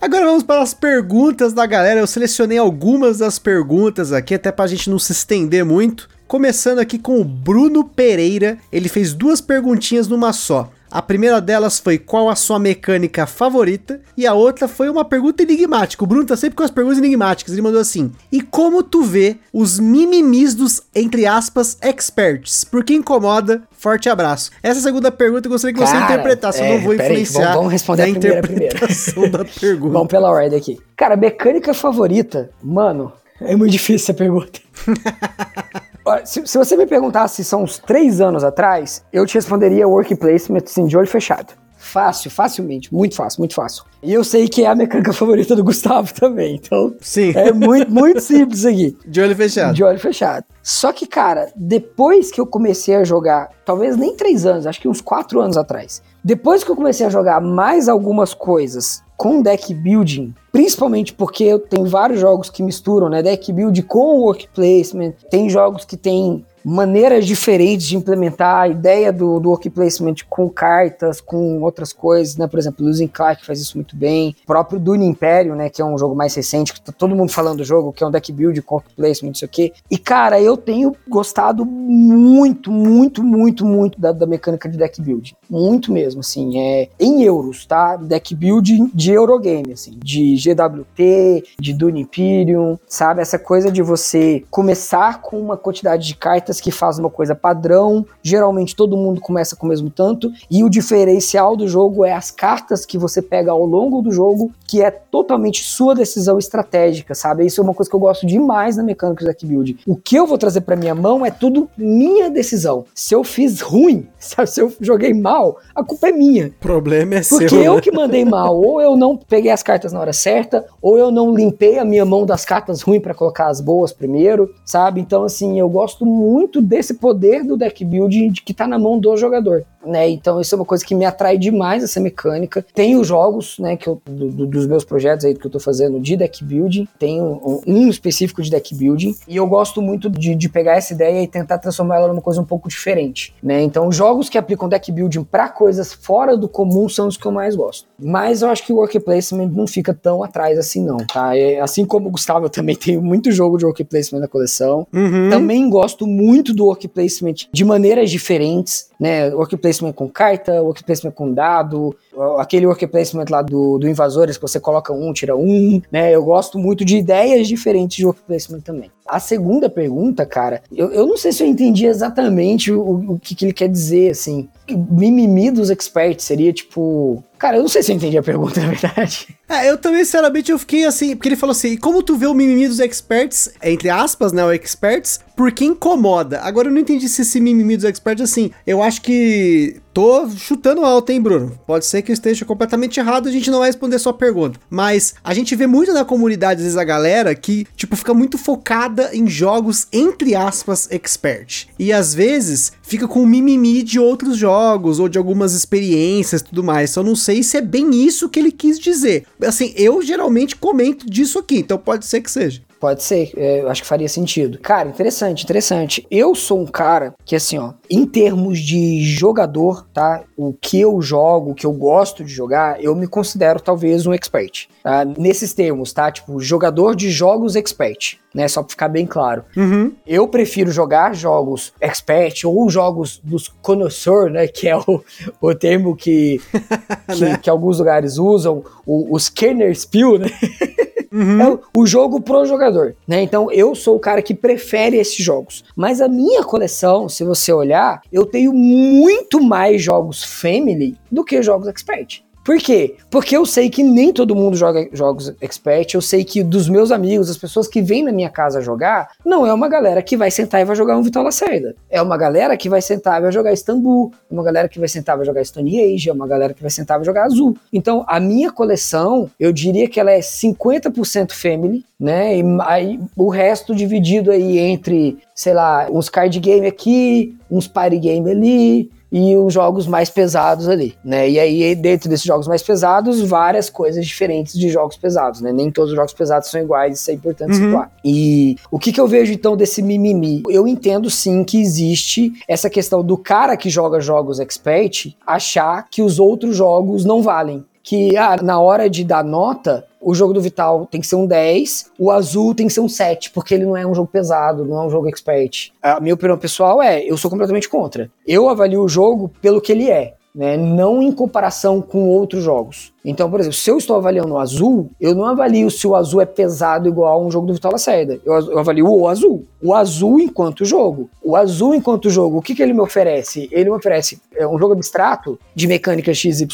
Agora vamos para as perguntas da galera. Eu selecionei algumas das perguntas aqui, até para a gente não se estender muito. Começando aqui com o Bruno Pereira. Ele fez duas perguntinhas numa só. A primeira delas foi qual a sua mecânica favorita, e a outra foi uma pergunta enigmática. O Bruno tá sempre com as perguntas enigmáticas. Ele mandou assim: E como tu vê os mimimis dos, entre aspas, experts? Porque incomoda? Forte abraço. Essa segunda pergunta eu gostaria que Cara, você interpretasse. É, eu não vou influenciar. Aí, vamos, responder a, a interpretação da pergunta. Vamos pela ordem aqui. Cara, mecânica favorita, mano, é muito difícil essa pergunta. Se, se, você me perguntasse se são uns três anos atrás, eu te responderia work placement assim, de olho fechado. Fácil, facilmente, muito fácil, muito fácil. E eu sei que é a mecânica favorita do Gustavo também, então. Sim. É muito, muito simples aqui. De olho fechado. De olho fechado. Só que, cara, depois que eu comecei a jogar, talvez nem três anos, acho que uns quatro anos atrás, depois que eu comecei a jogar mais algumas coisas com deck building, principalmente porque tenho vários jogos que misturam, né, deck build com work placement, tem jogos que tem maneiras diferentes de implementar a ideia do, do work placement com cartas, com outras coisas, né? Por exemplo, Losing Clark faz isso muito bem. O próprio Dune Imperium, né? Que é um jogo mais recente, que tá todo mundo falando do jogo, que é um deck build com work placement, não sei o quê. E, cara, eu tenho gostado muito, muito, muito, muito da, da mecânica de deck build. Muito mesmo, assim. É em euros, tá? Deck build de Eurogame, assim. De GWT, de Dune Imperium, sabe? Essa coisa de você começar com uma quantidade de cartas que fazem uma coisa padrão, geralmente todo mundo começa com o mesmo tanto, e o diferencial do jogo é as cartas que você pega ao longo do jogo, que é totalmente sua decisão estratégica, sabe? Isso é uma coisa que eu gosto demais na mecânica do deck build. O que eu vou trazer para minha mão é tudo minha decisão. Se eu fiz ruim, se eu joguei mal, a culpa é minha. O problema é Porque seu. eu né? que mandei mal, ou eu não peguei as cartas na hora certa, ou eu não limpei a minha mão das cartas ruins para colocar as boas primeiro, sabe? Então, assim, eu gosto muito desse poder do deck build de que tá na mão do jogador, né? Então, isso é uma coisa que me atrai demais, essa mecânica. Tem os jogos, né, que eu, do, do, dos meus projetos aí que eu tô fazendo de deck building, tem um, um, específico de deck building, e eu gosto muito de, de pegar essa ideia e tentar transformar ela numa coisa um pouco diferente, né? Então, jogos que aplicam deck building para coisas fora do comum são os que eu mais gosto. Mas eu acho que o work placement não fica tão atrás assim, não, tá? É, assim como o Gustavo, eu também tenho muito jogo de work placement na coleção. Uhum. Também gosto muito do work placement de maneiras diferentes, né? Work placement com carta, work placement com dado, aquele work placement lá do, do Invasores que você coloca um, tira um, né? Eu gosto muito de ideias diferentes de work placement também. A segunda pergunta, cara, eu, eu não sei se eu entendi exatamente o, o que, que ele quer dizer, assim. Mimimi dos experts seria tipo. Cara, eu não sei se eu entendi a pergunta, na verdade. É, eu também, sinceramente, eu fiquei assim, porque ele falou assim, como tu vê o mimimi dos experts, entre aspas, né, o experts, porque incomoda. Agora eu não entendi se esse mimimi dos experts, assim, eu acho que tô chutando alto, hein, Bruno? Pode ser que eu esteja completamente errado, a gente não vai responder sua pergunta. Mas a gente vê muito na comunidade, às vezes, a galera que, tipo, fica muito focada em jogos, entre aspas, expert. E às vezes fica com mimimi de outros jogos ou de algumas experiências tudo mais. Só não sei se é bem isso que ele quis dizer. Assim, eu geralmente comento disso aqui, então pode ser que seja. Pode ser, é, eu acho que faria sentido. Cara, interessante, interessante. Eu sou um cara que, assim, ó, em termos de jogador, tá? O que eu jogo, o que eu gosto de jogar, eu me considero talvez um expert. Tá? Nesses termos, tá? Tipo, jogador de jogos expert, né? Só pra ficar bem claro. Uhum. Eu prefiro jogar jogos expert ou jogos dos connoisseur, né? Que é o, o termo que, que, Né? que alguns lugares usam, o, os Kenner Spiel, né? Uhum. É o, o jogo pro jogador, né? Então eu sou o cara que prefere esses jogos. Mas a minha coleção, se você olhar, eu tenho muito mais jogos family do que jogos expert. Por quê? Porque eu sei que nem todo mundo joga jogos expert, eu sei que dos meus amigos, as pessoas que vêm na minha casa jogar, não é uma galera que vai sentar e vai jogar um Vital Lacerda. É uma galera que vai sentar e vai jogar Istambul, é uma galera que vai sentar e vai jogar Stone Age, é uma galera que vai sentar e vai jogar Azul. Então, a minha coleção, eu diria que ela é 50% family, né? E aí, o resto dividido aí entre, sei lá, uns card game aqui, uns party game ali, e os jogos mais pesados ali, né? E aí, dentro desses jogos mais pesados, várias coisas diferentes de jogos pesados, né? Nem todos os jogos pesados são iguais, isso é importante Uhum. situar. E o que, que eu vejo então desse mimimi? Eu entendo sim que existe essa questão do cara que joga jogos expert achar que os outros jogos não valem. Que ah, na hora de dar nota, o jogo do Vital tem que ser um 10, o azul tem que ser um 7, porque ele não é um jogo pesado, não é um jogo expert. A minha opinião pessoal é, eu sou completamente contra. Eu avalio o jogo pelo que ele é. Né, não em comparação com outros jogos. Então, por exemplo, se eu estou avaliando o azul, eu não avalio se o azul é pesado igual a um jogo do Vital Lacerda. Eu, eu avalio o azul. O azul enquanto jogo. O azul enquanto jogo, o que, que ele me oferece? Ele me oferece é, um jogo abstrato de mecânica XYZ.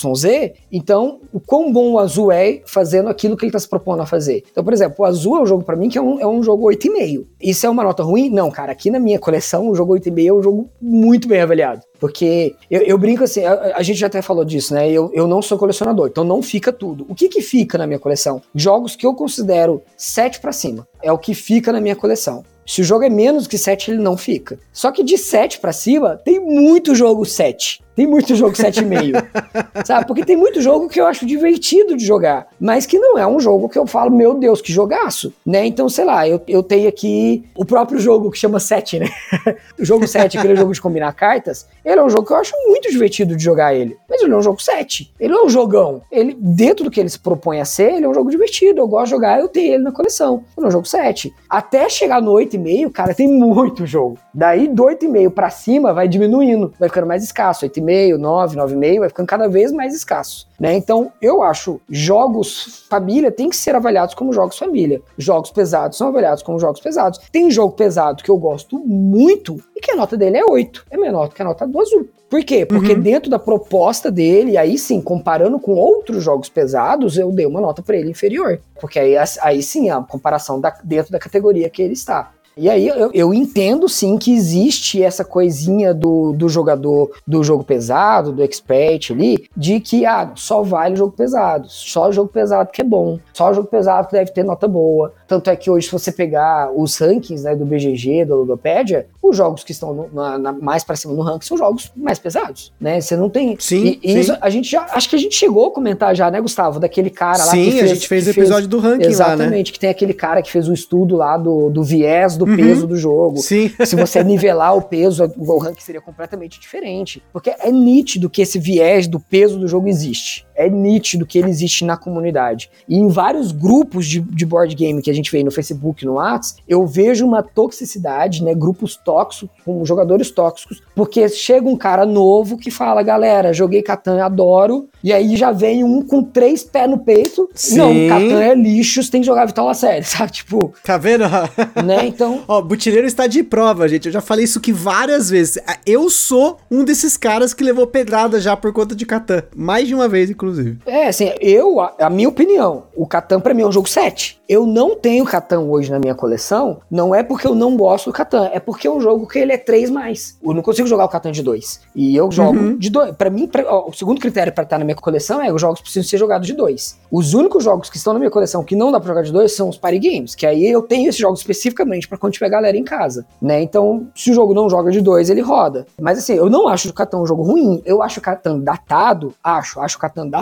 Então, o quão bom o azul é fazendo aquilo que ele está se propondo a fazer. Então, por exemplo, o azul é um jogo para mim que é um, é um jogo 8,5. Isso é uma nota ruim? Não, cara. Aqui na minha coleção, o jogo 8,5 é um jogo muito bem avaliado. Porque eu, eu brinco assim, a, a, gente já até falou disso, né? Eu, eu não sou colecionador, então não fica tudo. O que que fica na minha coleção? Jogos que eu considero 7 para cima. É o que fica na minha coleção. Se o jogo é menos que 7, ele não fica. Só que de 7 para cima, tem muito jogo 7. Tem muito jogo 7,5. sabe? Porque tem muito jogo que eu acho divertido de jogar, mas que não é um jogo que eu falo, meu Deus, que jogaço, né? Então, sei lá, eu, eu tenho aqui o próprio jogo que chama 7, né? o jogo 7, aquele jogo de combinar cartas, ele é um jogo que eu acho muito divertido de jogar ele. Mas ele é um jogo 7. Ele não é um jogão. Ele, dentro do que ele se propõe a ser, ele é um jogo divertido. Eu gosto de jogar, eu tenho ele na coleção. Ele é um jogo 7. Até chegar no 8,5, cara, tem muito jogo. Daí do 8,5 pra cima vai diminuindo, vai ficando mais escasso. 8,5 8,5, 9, 9,5, vai ficando cada vez mais escasso. Né? Então, eu acho jogos família tem que ser avaliados como jogos família. Jogos pesados são avaliados como jogos pesados. Tem jogo pesado que eu gosto muito e que a nota dele é 8. É menor que a nota do azul. Por quê? Porque uhum. dentro da proposta dele, aí sim, comparando com outros jogos pesados, eu dei uma nota para ele inferior. Porque aí, aí sim, a comparação da, dentro da categoria que ele está. E aí eu, eu, entendo sim que existe essa coisinha do, do jogador do jogo pesado, do expert ali, de que ah, só vale o jogo pesado, só o jogo pesado que é bom, só o jogo pesado que deve ter nota boa. Tanto é que hoje, se você pegar os rankings né, do BGG, do Ludopédia, os jogos que estão no, na, na, mais para cima no ranking são jogos mais pesados, né? Você não tem. Sim, e, sim. Isso, a gente já. Acho que a gente chegou a comentar já, né, Gustavo? Daquele cara lá sim, que fez. Sim, a gente fez o episódio fez, do ranking exatamente, lá, né? Exatamente, que tem aquele cara que fez o estudo lá do, do viés do uhum. peso do jogo. Sim. Se você nivelar o peso, o ranking seria completamente diferente. Porque é nítido que esse viés do peso do jogo existe é nítido que ele existe na comunidade. E em vários grupos de, de board game que a gente vê no Facebook, no WhatsApp, eu vejo uma toxicidade, né? Grupos tóxicos, com jogadores tóxicos, porque chega um cara novo que fala, galera, joguei Catan, adoro, e aí já vem um com três pés no peito. Sim. Não, Catan é lixo, você tem que jogar Vitória Série, sabe? Tipo. Tá vendo? né? Então. Ó, Butileiro está de prova, gente. Eu já falei isso aqui várias vezes. Eu sou um desses caras que levou pedrada já por conta de Catan. Mais de uma vez, inclusive inclusive. É, assim, eu, a, a minha opinião, o Catan para mim é um jogo 7. Eu não tenho Catan hoje na minha coleção, não é porque eu não gosto do Catan, é porque é um jogo que ele é 3 mais. Eu não consigo jogar o Catan de 2. E eu jogo uhum. de 2. Para mim, pra, ó, o segundo critério para estar na minha coleção é os jogos precisam ser jogados de 2. Os únicos jogos que estão na minha coleção que não dá para jogar de 2 são os party games, que aí eu tenho esses jogos especificamente para quando tiver galera em casa, né? Então, se o jogo não joga de 2, ele roda. Mas assim, eu não acho o Catan um jogo ruim, eu acho o Catan datado, acho, acho o Catan datado.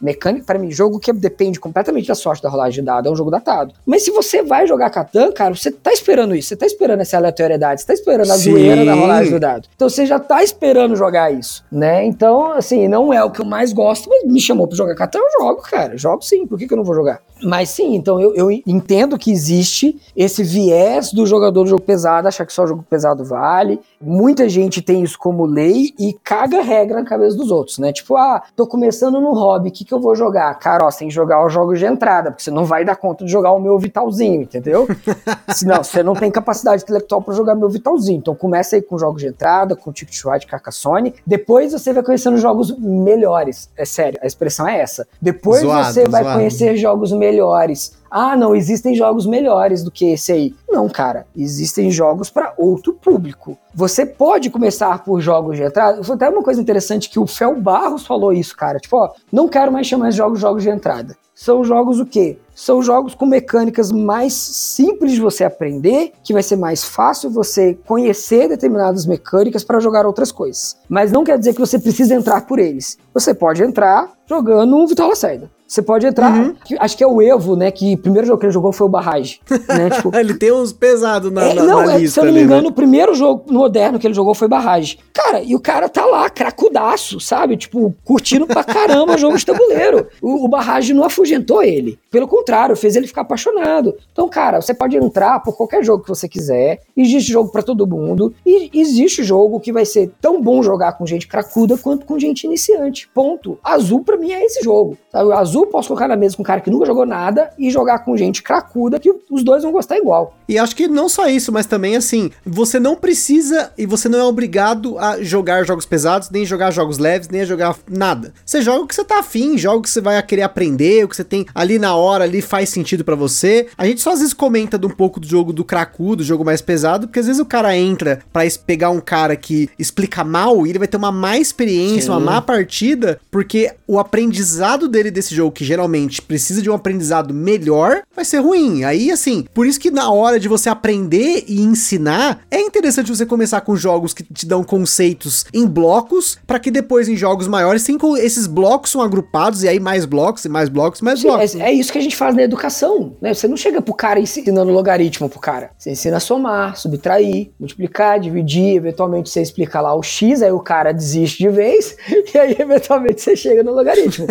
Mecânica, para mim, jogo que depende completamente da sorte da rolagem de dado, é um jogo datado. Mas se você vai jogar Catan, cara, você tá esperando isso, você tá esperando essa aleatoriedade, você tá esperando a Sim. zoeira da rolagem do dado. Então você já tá esperando jogar isso, né? Então, assim, não é o que eu mais gosto, mas me chamou pra jogar Catan, eu jogo, cara. Jogo sim, por que, que eu não vou jogar? Mas sim, então eu, eu entendo que existe esse viés do jogador do jogo pesado, achar que só jogo pesado vale. Muita gente tem isso como lei e caga regra na cabeça dos outros, né? Tipo, ah, tô começando no hobby, o que, que eu vou jogar? Cara, ó, você tem que jogar os jogos de entrada, porque você não vai dar conta de jogar o meu Vitalzinho, entendeu? Senão, você não tem capacidade intelectual para jogar meu Vitalzinho. Então começa aí com jogos de entrada, com Ticket Ride, Carcassonne. Depois você vai conhecendo jogos melhores. É sério, a expressão é essa. Depois zoado, você vai zoado. conhecer jogos melhores ah, não, existem jogos melhores do que esse aí. Não, cara, existem jogos para outro público. Você pode começar por jogos de entrada. Foi até uma coisa interessante que o Fel Barros falou isso, cara. Tipo, ó, não quero mais chamar jogos jogos de entrada. São jogos o quê? São jogos com mecânicas mais simples de você aprender, que vai ser mais fácil você conhecer determinadas mecânicas para jogar outras coisas. Mas não quer dizer que você precisa entrar por eles. Você pode entrar jogando um Vital Lacerda. Você pode entrar. Uhum. Acho que é o Evo, né? Que o primeiro jogo que ele jogou foi o Barrage. Né? Tipo, ele tem uns pesados na, é, na, não, na é, lista. Se eu não me engano, né? o primeiro jogo moderno que ele jogou foi Barrage. Cara, e o cara tá lá, cracudaço, sabe? Tipo, curtindo pra caramba o jogo de tabuleiro. O, o Barrage não afugentou ele. Pelo contrário, fez ele ficar apaixonado. Então, cara, você pode entrar por qualquer jogo que você quiser. Existe jogo para todo mundo. E existe jogo que vai ser tão bom jogar com gente cracuda quanto com gente iniciante. Ponto. Azul para mim é esse jogo. Sabe? O azul posso colocar na mesa com um cara que nunca jogou nada e jogar com gente cracuda que os dois vão gostar igual. E acho que não só isso, mas também assim, você não precisa e você não é obrigado a jogar jogos pesados, nem jogar jogos leves, nem a jogar nada. Você joga o que você tá afim, joga o que você vai querer aprender, o que você tem ali na hora, ali faz sentido para você. A gente só às vezes comenta de um pouco do jogo do cracudo, do jogo mais pesado, porque às vezes o cara entra para pegar um cara que explica mal e ele vai ter uma má experiência, Sim. uma má partida, porque o aprendizado dele desse jogo, que geralmente precisa de um aprendizado melhor, vai ser ruim. Aí, assim, por isso que na hora de você aprender e ensinar, é interessante você começar com jogos que te dão conceitos em blocos, para que depois em jogos maiores, sim, esses blocos são agrupados, e aí mais blocos, e mais blocos, mais blocos. É, é, isso que a gente faz na educação, né? Você não chega pro cara ensinando logaritmo pro cara. Você ensina a somar, subtrair, multiplicar, dividir, eventualmente você explica lá o x, aí o cara desiste de vez, e aí eventualmente você chega no logaritmo,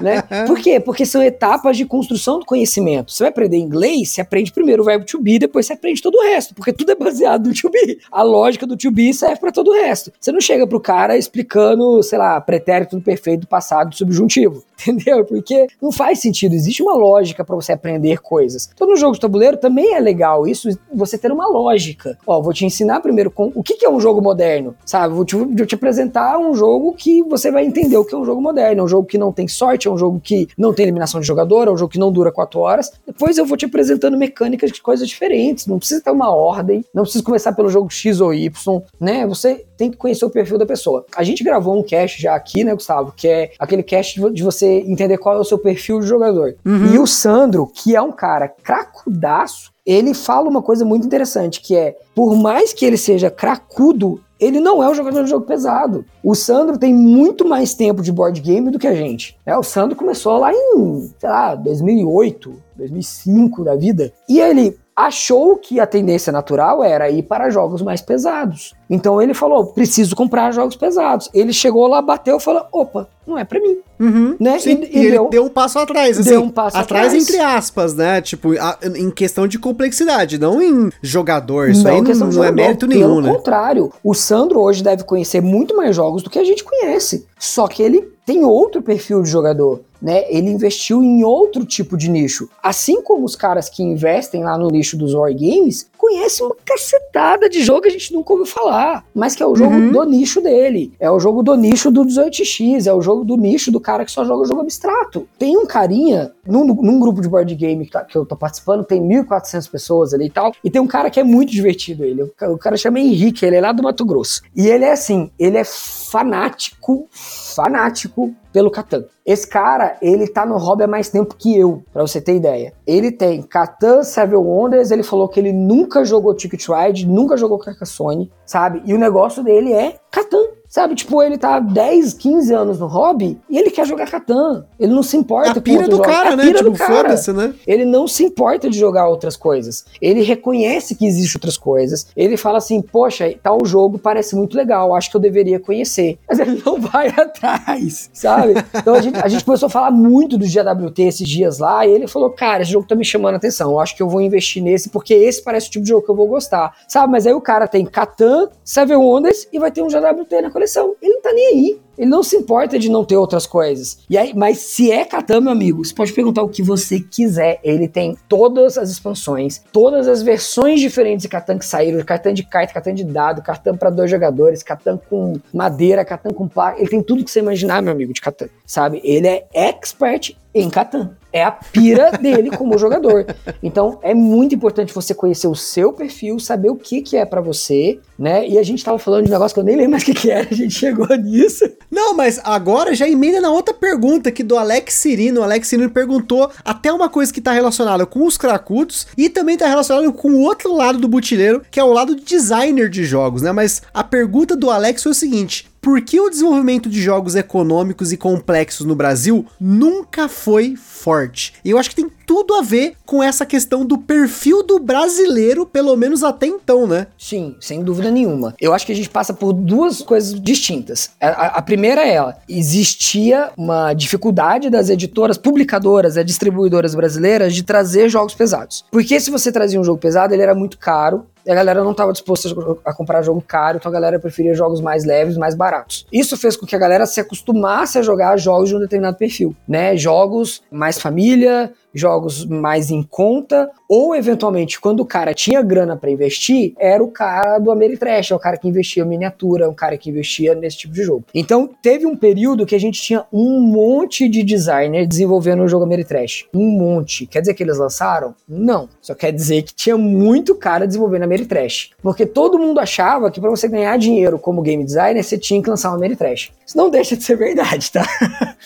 né? É. Por quê? Porque são etapas de construção do conhecimento. Você vai aprender inglês, você aprende primeiro o verbo to be, depois você aprende todo o resto, porque tudo é baseado no to be. A lógica do to be serve para todo o resto. Você não chega pro cara explicando, sei lá, pretérito do perfeito do passado do subjuntivo, entendeu? Porque não faz sentido. Existe uma lógica para você aprender coisas. Então, no jogo de tabuleiro também é legal isso, você ter uma lógica. Ó, vou te ensinar primeiro com o que, que é um jogo moderno, sabe? Vou te, vou te apresentar um jogo que você vai entender o que é um jogo moderno. É um jogo que não tem sorte, é um jogo que não tem eliminação de jogador, é um jogo que não dura quatro horas. Depois eu vou te apresentando mecânicas de coisas diferentes. Não precisa ter uma ordem, não precisa começar pelo jogo X ou Y, né? Você tem que conhecer o perfil da pessoa. A gente gravou um cast já aqui, né, Gustavo? Que é aquele cast de você entender qual é o seu perfil de jogador. Uhum. E o Sandro, que é um cara cracudaço, ele fala uma coisa muito interessante, que é, por mais que ele seja cracudo, ele não é um jogador de jogo pesado. O Sandro tem muito mais tempo de board game do que a gente. É, o Sandro começou lá em, sei lá, 2008, 2005 da vida. E ele achou que a tendência natural era ir para jogos mais pesados. Então ele falou: preciso comprar jogos pesados. Ele chegou lá, bateu e falou: opa, não é para mim. Uhum, Né? sim, E- e, e ele deu- deu um passo atrás, assim. deu um passo atrás. entre aspas, né? Tipo, a- em questão de complexidade, não em jogador. Isso aí não, questão de não é mérito pelo nenhum, né? contrário, o Sandro hoje deve conhecer muito mais jogos do que a gente conhece. Só que ele tem outro perfil de jogador, né? Ele investiu em outro tipo de nicho. Assim como os caras que investem lá no nicho dos war games conhecem uma cacetada de jogo que a gente nunca ouviu falar, mas que é o jogo Uhum. do nicho dele. É o jogo do nicho do 18x, é o jogo do nicho do cara que só joga jogo abstrato. Tem um carinha num, num grupo de board game que, tá- que eu tô participando, tem 1.400 pessoas ali e tal, e tem um cara que é muito divertido ele. O o cara chama Henrique, ele é lá do Mato Grosso. E ele é assim, ele é fanático, fanático pelo Catan. Esse cara, ele tá no hobby há mais tempo que eu, pra você ter ideia. Ele tem Catan, Seven Wonders, ele falou que ele nunca jogou Ticket Ride, nunca jogou Carcassonne, sabe? E o negócio dele é Catan. Sabe, tipo, ele tá há 10, 15 anos no hobby e ele quer jogar Catan. Ele não se importa A com pira outros do jogos. cara, É a né? pira Tipo, do cara. foda-se, né? Ele não se importa de jogar outras coisas. Ele reconhece que existem outras coisas. Ele fala assim: Poxa, tal jogo parece muito legal, acho que eu deveria conhecer. Mas ele não vai atrás, sabe? Então a gente, a gente começou a falar muito do GWT esses dias lá. E ele falou: Cara, esse jogo tá me chamando a atenção. Eu acho que eu vou investir nesse porque esse parece o tipo de jogo que eu vou gostar, sabe? Mas aí o cara tem Catan, Seven Wonders e vai ter um GWT na coleção. Ele não tá nem aí. Ele não se importa de não ter outras coisas. E aí, mas se é Catan, meu amigo, você pode perguntar o que você quiser. Ele tem todas as expansões, todas as versões diferentes de Catan que saíram, Catan de carta, Catan de dado, Catan para dois jogadores, Catan com madeira, Catan com placa. Ele tem tudo que você imaginar, meu amigo, de Catan, sabe? Ele é expert em Catan. É a pira dele como jogador. Então é muito importante você conhecer o seu perfil, saber o que, que é pra você, né? E a gente tava falando de um negócio que eu nem lembro mais o que, que era, a gente chegou nisso. Não, mas agora já emenda na outra pergunta aqui do Alex Cirino. O Alex Cirino perguntou até uma coisa que tá relacionada com os cracudos e também tá relacionado com o outro lado do butileiro, que é o lado de designer de jogos, né? Mas a pergunta do Alex foi o seguinte: por que o desenvolvimento de jogos econômicos e complexos no Brasil nunca foi forte? E eu acho que tem tudo a ver com essa questão do perfil do brasileiro, pelo menos até então, né? Sim, sem dúvida nenhuma. Eu acho que a gente passa por duas coisas distintas. A, a- a primeira é ela. Existia uma dificuldade das editoras, publicadoras, e distribuidoras brasileiras de trazer jogos pesados. Porque se você trazia um jogo pesado, ele era muito caro. E a galera não estava disposta a- comprar jogo caro, então a galera preferia jogos mais leves, mais baratos. Isso fez com que a galera se acostumasse a jogar jogos de um determinado perfil, né? Jogos mais família, jogos mais em conta, ou eventualmente, quando o cara tinha grana pra investir, era o cara do Ameritrash, é o cara que investia miniatura, é o cara que investia nesse tipo de jogo. Então, teve um período que a gente tinha um monte de designer desenvolvendo o jogo Ameritrash. Um monte. Quer dizer que eles lançaram? Não. Só quer dizer que tinha muito cara desenvolvendo Ameritrash. Porque todo mundo achava que pra você ganhar dinheiro como game designer, você tinha que lançar um Ameritrash. Isso não deixa de ser verdade, tá?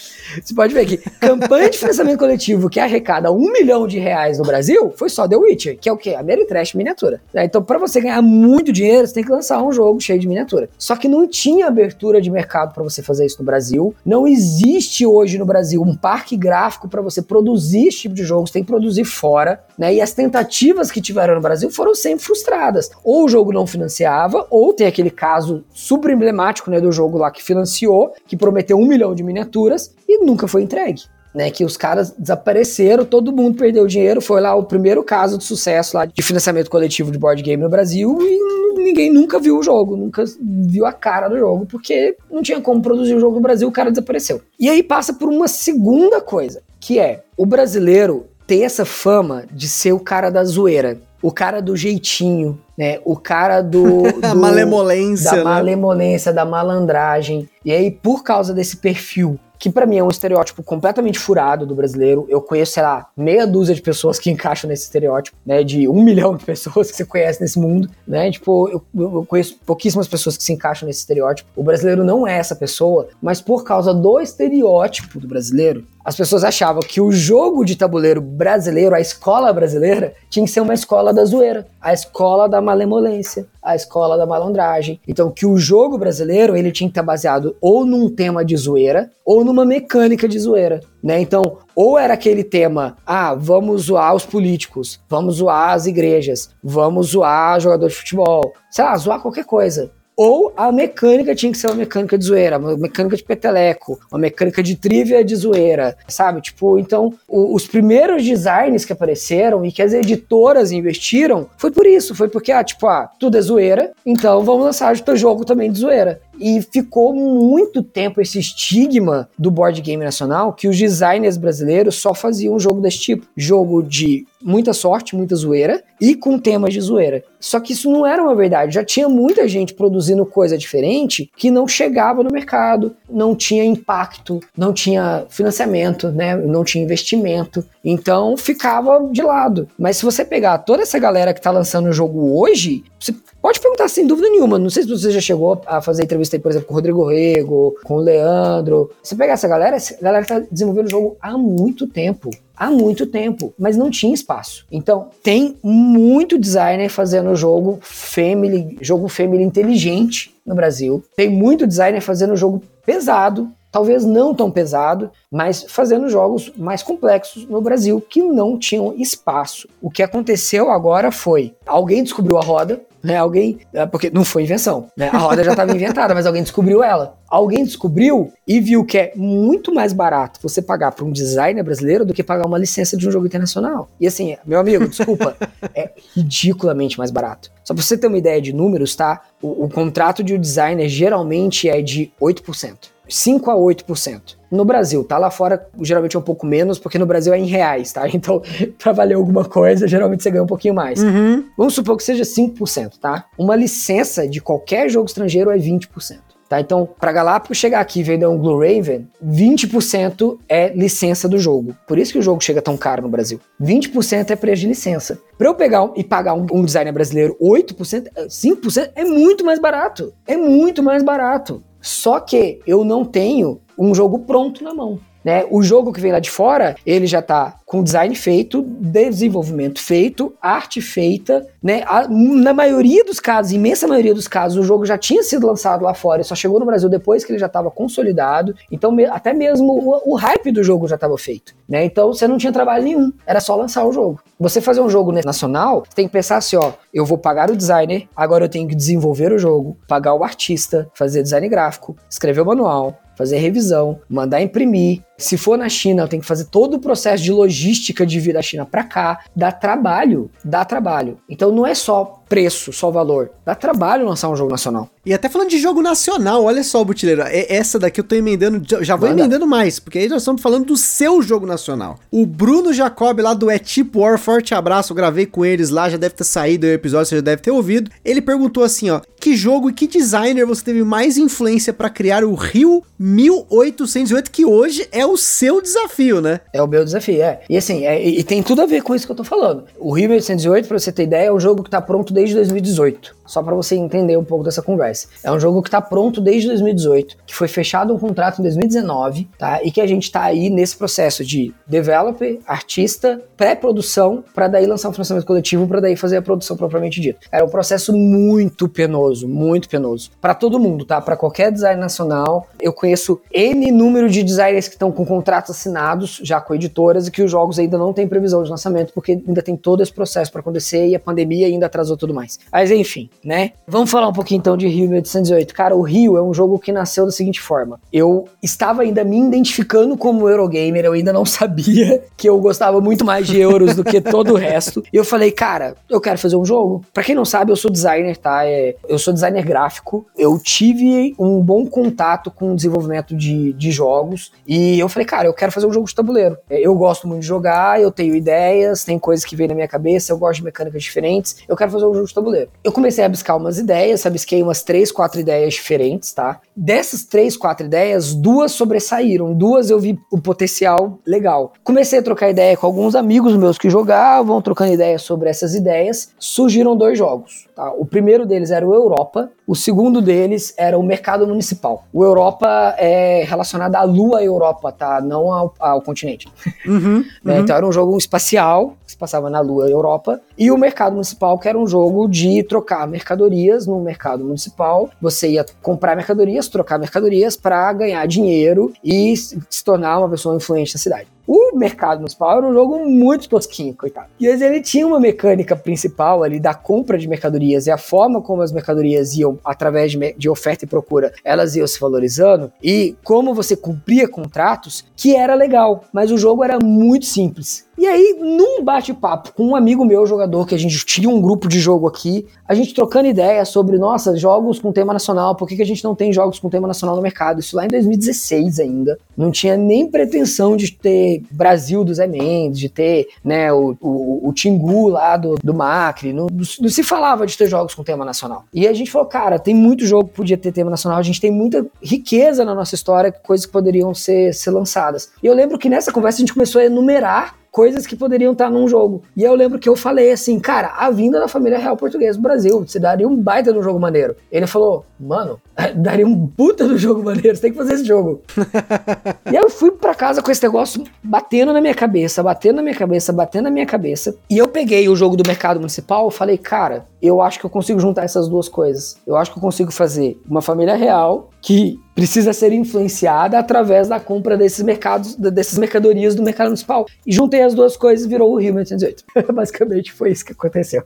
Você pode ver que campanha de financiamento coletivo que arrecada um milhão de reais no Brasil foi só The Witcher, que é o quê? Ameritrash miniatura. né? Então, pra você ganhar muito dinheiro, você tem que lançar um jogo cheio de miniatura. Só que não tinha abertura de mercado pra você fazer isso no Brasil. Não existe hoje no Brasil um parque gráfico pra você produzir esse tipo de jogo. Você tem que produzir fora, né? E as tentativas que tiveram no Brasil foram sempre frustradas. Ou o jogo não financiava, ou tem aquele caso super emblemático, né, do jogo lá que financiou, que prometeu um milhão de miniaturas e nunca foi entregue. Né? Que os caras desapareceram, todo mundo perdeu dinheiro. Foi lá o primeiro caso de sucesso lá de financiamento coletivo de board game no Brasil e ninguém nunca viu o jogo, nunca viu a cara do jogo, porque não tinha como produzir o jogo no Brasil, o cara desapareceu. E aí passa por uma segunda coisa, que é o brasileiro tem essa fama de ser o cara da zoeira, o cara do jeitinho, né? O cara do, do malemolência, da né? malemolência, da malandragem. E aí por causa desse perfil que para mim é um estereótipo completamente furado do brasileiro. Eu conheço, sei lá, meia dúzia de pessoas que encaixam nesse estereótipo, né? De um milhão de pessoas que você conhece nesse mundo, né? Tipo, eu, eu conheço pouquíssimas pessoas que se encaixam nesse estereótipo. O brasileiro não é essa pessoa, mas por causa do estereótipo do brasileiro, as pessoas achavam que o jogo de tabuleiro brasileiro, a escola brasileira, tinha que ser uma escola da zoeira, a escola da malemolência, a escola da malandragem. Então, que o jogo brasileiro ele tinha que estar baseado ou num tema de zoeira ou numa mecânica de zoeira. Né? Então, ou era aquele tema, ah, vamos zoar os políticos, vamos zoar as igrejas, vamos zoar jogador de futebol, sei lá, zoar qualquer coisa. Ou a mecânica tinha que ser uma mecânica de zoeira, uma mecânica de peteleco, uma mecânica de trivia de zoeira, sabe? Tipo, então, o, os primeiros designs que apareceram e que as editoras investiram foi por isso, foi porque, ah, tipo, ah, tudo é zoeira, então vamos lançar o jogo também de zoeira. E ficou muito tempo esse estigma do board game nacional que os designers brasileiros só faziam um jogo desse tipo. Jogo de muita sorte, muita zoeira e com temas de zoeira. Só que isso não era uma verdade. Já tinha muita gente produzindo coisa diferente que não chegava no mercado, não tinha impacto, não tinha financiamento, né? não tinha investimento. Então ficava de lado. Mas se você pegar toda essa galera que está lançando o jogo hoje, você pode perguntar sem dúvida nenhuma. Não sei se você já chegou a fazer entrevista aí, por exemplo, com o Rodrigo Rego, com o Leandro. Se pegar essa galera, essa galera está desenvolvendo o jogo há muito tempo há muito tempo, mas não tinha espaço. Então, tem muito designer fazendo jogo family, jogo family inteligente no Brasil. Tem muito designer fazendo jogo pesado, talvez não tão pesado, mas fazendo jogos mais complexos no Brasil que não tinham espaço. O que aconteceu agora foi, alguém descobriu a roda, né? Alguém, é, porque não foi invenção, né? A roda já estava inventada, mas alguém descobriu ela. Alguém descobriu e viu que é muito mais barato você pagar para um designer brasileiro do que pagar uma licença de um jogo internacional. E assim, meu amigo, desculpa, é ridiculamente mais barato. Só pra você ter uma ideia de números, tá? O, o contrato de um designer geralmente é de 8%. 5 a 8%. No Brasil, tá? Lá fora geralmente é um pouco menos, porque no Brasil é em reais, tá? Então, pra valer alguma coisa, geralmente você ganha um pouquinho mais. Uhum. Vamos supor que seja 5%, tá? Uma licença de qualquer jogo estrangeiro é 20%. Tá, então, para Galápagos chegar aqui e vender um Blue Raven, 20% é licença do jogo. Por isso que o jogo chega tão caro no Brasil. 20% é preço de licença. Para eu pegar um, e pagar um, um designer brasileiro 8%, 5% é muito mais barato. É muito mais barato. Só que eu não tenho um jogo pronto na mão. Né? O jogo que vem lá de fora, ele já está com design feito, desenvolvimento feito, arte feita, né? A, na maioria dos casos, imensa maioria dos casos, o jogo já tinha sido lançado lá fora, só chegou no Brasil depois que ele já estava consolidado. Então, me, até mesmo o, o, hype do jogo já estava feito, né? Então, você não tinha trabalho nenhum, era só lançar o jogo. Você fazer um jogo nacional, você tem que pensar assim, ó, eu vou pagar o designer, agora eu tenho que desenvolver o jogo, pagar o artista, fazer design gráfico, escrever o manual, fazer revisão, mandar imprimir. Se for na China, eu tenho que fazer todo o processo de logística de vir da China para cá. Dá trabalho, dá trabalho. Então não é só preço, só valor. Dá trabalho lançar um jogo nacional. E até falando de jogo nacional, olha só, Butileiro, essa daqui eu tô emendando, já vou Manda. emendando mais, porque aí nós estamos falando do seu jogo nacional. O Bruno Jacob lá do É Tipo War, forte abraço, eu gravei com eles lá, já deve ter saído o episódio, você já deve ter ouvido. Ele perguntou assim, ó, que jogo e que designer você teve mais influência para criar o Rio 1808, que hoje é o seu desafio, né? É o meu desafio, é. E assim, é, e tem tudo a ver com isso que eu tô falando. O Rio 1808, pra você ter ideia, é um jogo que tá pronto desde 2018. Só para você entender um pouco dessa conversa. É um jogo que tá pronto desde 2018, que foi fechado um contrato em 2019, tá? E que a gente tá aí nesse processo de developer, artista, pré-produção, para daí lançar um financiamento coletivo, para daí fazer a produção propriamente dita. Era um processo muito penoso, muito penoso. para todo mundo, tá? Para qualquer design nacional. Eu conheço N número de designers que estão com contratos assinados, já com editoras, e que os jogos ainda não têm previsão de lançamento, porque ainda tem todo esse processo para acontecer e a pandemia ainda atrasou tudo mais. Mas enfim, né? Vamos falar um pouquinho então de Rio 1808. Cara, o Rio é um jogo que nasceu da seguinte forma. Eu estava ainda me identificando como Eurogamer, eu ainda não sabia que eu gostava muito mais de euros do que todo o resto. E eu falei, cara, eu quero fazer um jogo. Para quem não sabe, eu sou designer, tá? É, eu sou designer gráfico. Eu tive um bom contato com o desenvolvimento de, de jogos e eu falei, cara, eu quero fazer um jogo de tabuleiro. É, eu gosto muito de jogar, eu tenho ideias, tem coisas que vêm na minha cabeça, eu gosto de mecânicas diferentes, eu quero fazer um jogo de tabuleiro. Eu comecei a buscar umas ideias, abisquei umas três, quatro ideias diferentes, tá? Dessas três, quatro ideias, duas sobressaíram, duas eu vi o potencial legal. Comecei a trocar ideia com alguns amigos meus que jogavam, trocando ideias sobre essas ideias, surgiram dois jogos. Tá? O primeiro deles era o Europa, o segundo deles era o Mercado Municipal. O Europa é relacionado à Lua Europa, tá? Não ao, ao continente. Uhum, né? uhum. Então era um jogo espacial, que se passava na Lua Europa, e o Mercado Municipal, que era um jogo de trocar mercadorias no mercado municipal. Você ia comprar mercadorias, trocar mercadorias para ganhar dinheiro e se tornar uma pessoa influente na cidade. O mercado municipal era um jogo muito tosquinho, coitado. E ele tinha uma mecânica principal ali da compra de mercadorias e a forma como as mercadorias iam, através de, de oferta e procura, elas iam se valorizando e como você cumpria contratos, que era legal. Mas o jogo era muito simples. E aí, num bate-papo com um amigo meu, jogador, que a gente tinha um grupo de jogo aqui, a gente trocando ideias sobre, nossa, jogos com tema nacional, por que, que a gente não tem jogos com tema nacional no mercado? Isso lá em 2016 ainda. Não tinha nem pretensão de ter Brasil do Zé Mendes, de ter né, o, o, o Tingu lá do, do Macri. Não, não, se falava de ter jogos com tema nacional. E a gente falou, cara, tem muito jogo que podia ter tema nacional, a gente tem muita riqueza na nossa história, coisas que poderiam ser, ser lançadas. E eu lembro que nessa conversa a gente começou a enumerar coisas que poderiam estar num jogo. E eu lembro que eu falei assim, cara, a vinda da família real portuguesa do Brasil, você daria um baita no jogo maneiro. Ele falou, mano, daria um puta do jogo maneiro, você tem que fazer esse jogo. e aí eu fui para casa com esse negócio batendo na minha cabeça, batendo na minha cabeça, batendo na minha cabeça. E eu peguei o jogo do mercado municipal, falei, cara, eu acho que eu consigo juntar essas duas coisas. Eu acho que eu consigo fazer uma família real que precisa ser influenciada através da compra desses mercados, dessas mercadorias do mercado municipal. E juntei as duas coisas e virou o Rio 1808. Basicamente foi isso que aconteceu.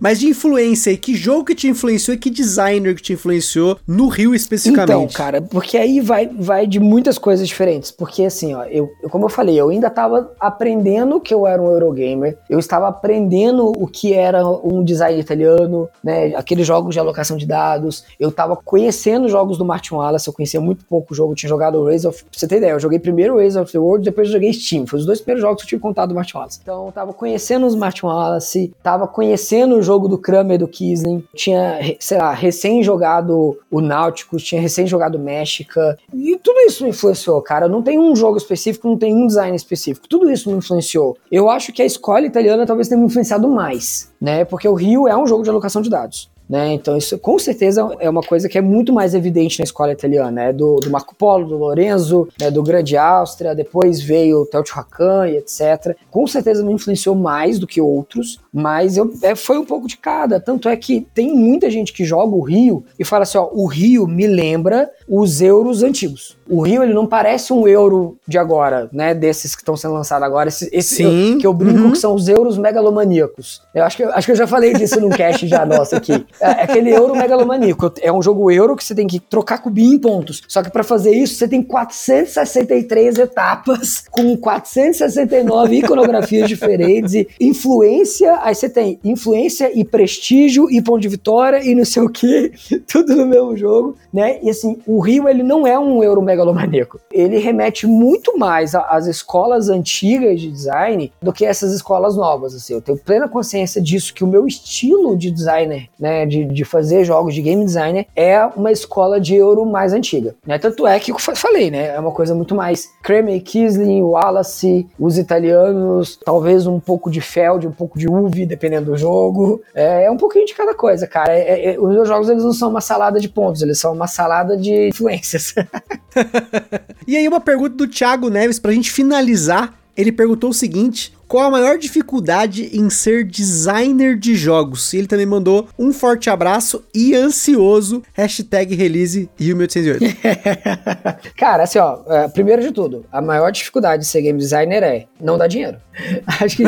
Mas de influência, e que jogo que te influenciou e que designer que te influenciou no Rio especificamente? Então, cara, porque aí vai, vai de muitas coisas diferentes. Porque assim, ó, eu, como eu falei, eu ainda estava aprendendo que eu era um Eurogamer, eu estava aprendendo o que era um design italiano, né, aqueles jogos de alocação de dados, eu estava conhecendo jogos do Martin Wallace, eu conhecia muito pouco o jogo, eu tinha jogado o Race of... Pra você ter ideia, eu joguei primeiro o Race of the World, depois eu joguei Steam, foi os dois primeiros jogos que eu tive contato do Martin Wallace. Então, eu tava conhecendo os Martin Wallace, tava conhecendo o jogo do Kramer, do Kisling, tinha, sei lá, recém jogado o Nauticus, tinha recém jogado México, e tudo isso me influenciou, cara. Não tem um jogo específico, não tem um design específico, tudo isso me influenciou. Eu acho que a escola italiana talvez tenha me influenciado mais, né? Porque o Rio é um jogo de alocação de dados. Né? Então, isso com certeza é uma coisa que é muito mais evidente na escola italiana, né? Do, do Marco Polo, do Lorenzo, né? do Grande Áustria, depois veio o Teotihuacan e etc. Com certeza me influenciou mais do que outros, mas eu, é, foi um pouco de cada. Tanto é que tem muita gente que joga o Rio e fala assim: ó, o Rio me lembra os euros antigos. O Rio, ele não parece um euro de agora, né? Desses que estão sendo lançados agora. Esse, esse Sim. Eu, que eu brinco uhum. que são os euros megalomaníacos. Eu acho que, acho que eu já falei disso num cast já nosso aqui. É, é aquele euro megalomaníaco. É um jogo euro que você tem que trocar cubinho em pontos. Só que para fazer isso, você tem 463 etapas com 469 iconografias diferentes e influência aí você tem influência e prestígio e ponto de vitória e não sei o que, tudo no mesmo jogo, né? E assim, o Rio ele não é um euro megalomaníaco. Ele remete muito mais às escolas antigas de design do que essas escolas novas, assim. Eu tenho plena consciência disso, que o meu estilo de designer, né, de, de fazer jogos de game designer é uma escola de euro mais antiga, né? Tanto é que eu falei, né? É uma coisa muito mais Kramer, Kisling, Wallace, os italianos, talvez um pouco de Feld, um pouco de Uva, dependendo do jogo. É, é um pouquinho de cada coisa, cara. É, é, os meus jogos eles não são uma salada de pontos, eles são uma salada de influências. e aí, uma pergunta do Thiago Neves pra gente finalizar. Ele perguntou o seguinte: qual a maior dificuldade em ser designer de jogos? E ele também mandou um forte abraço e ansioso, hashtag release Rio 1808. Cara, assim, ó, é, primeiro de tudo, a maior dificuldade de ser game designer é não dar dinheiro. Acho que,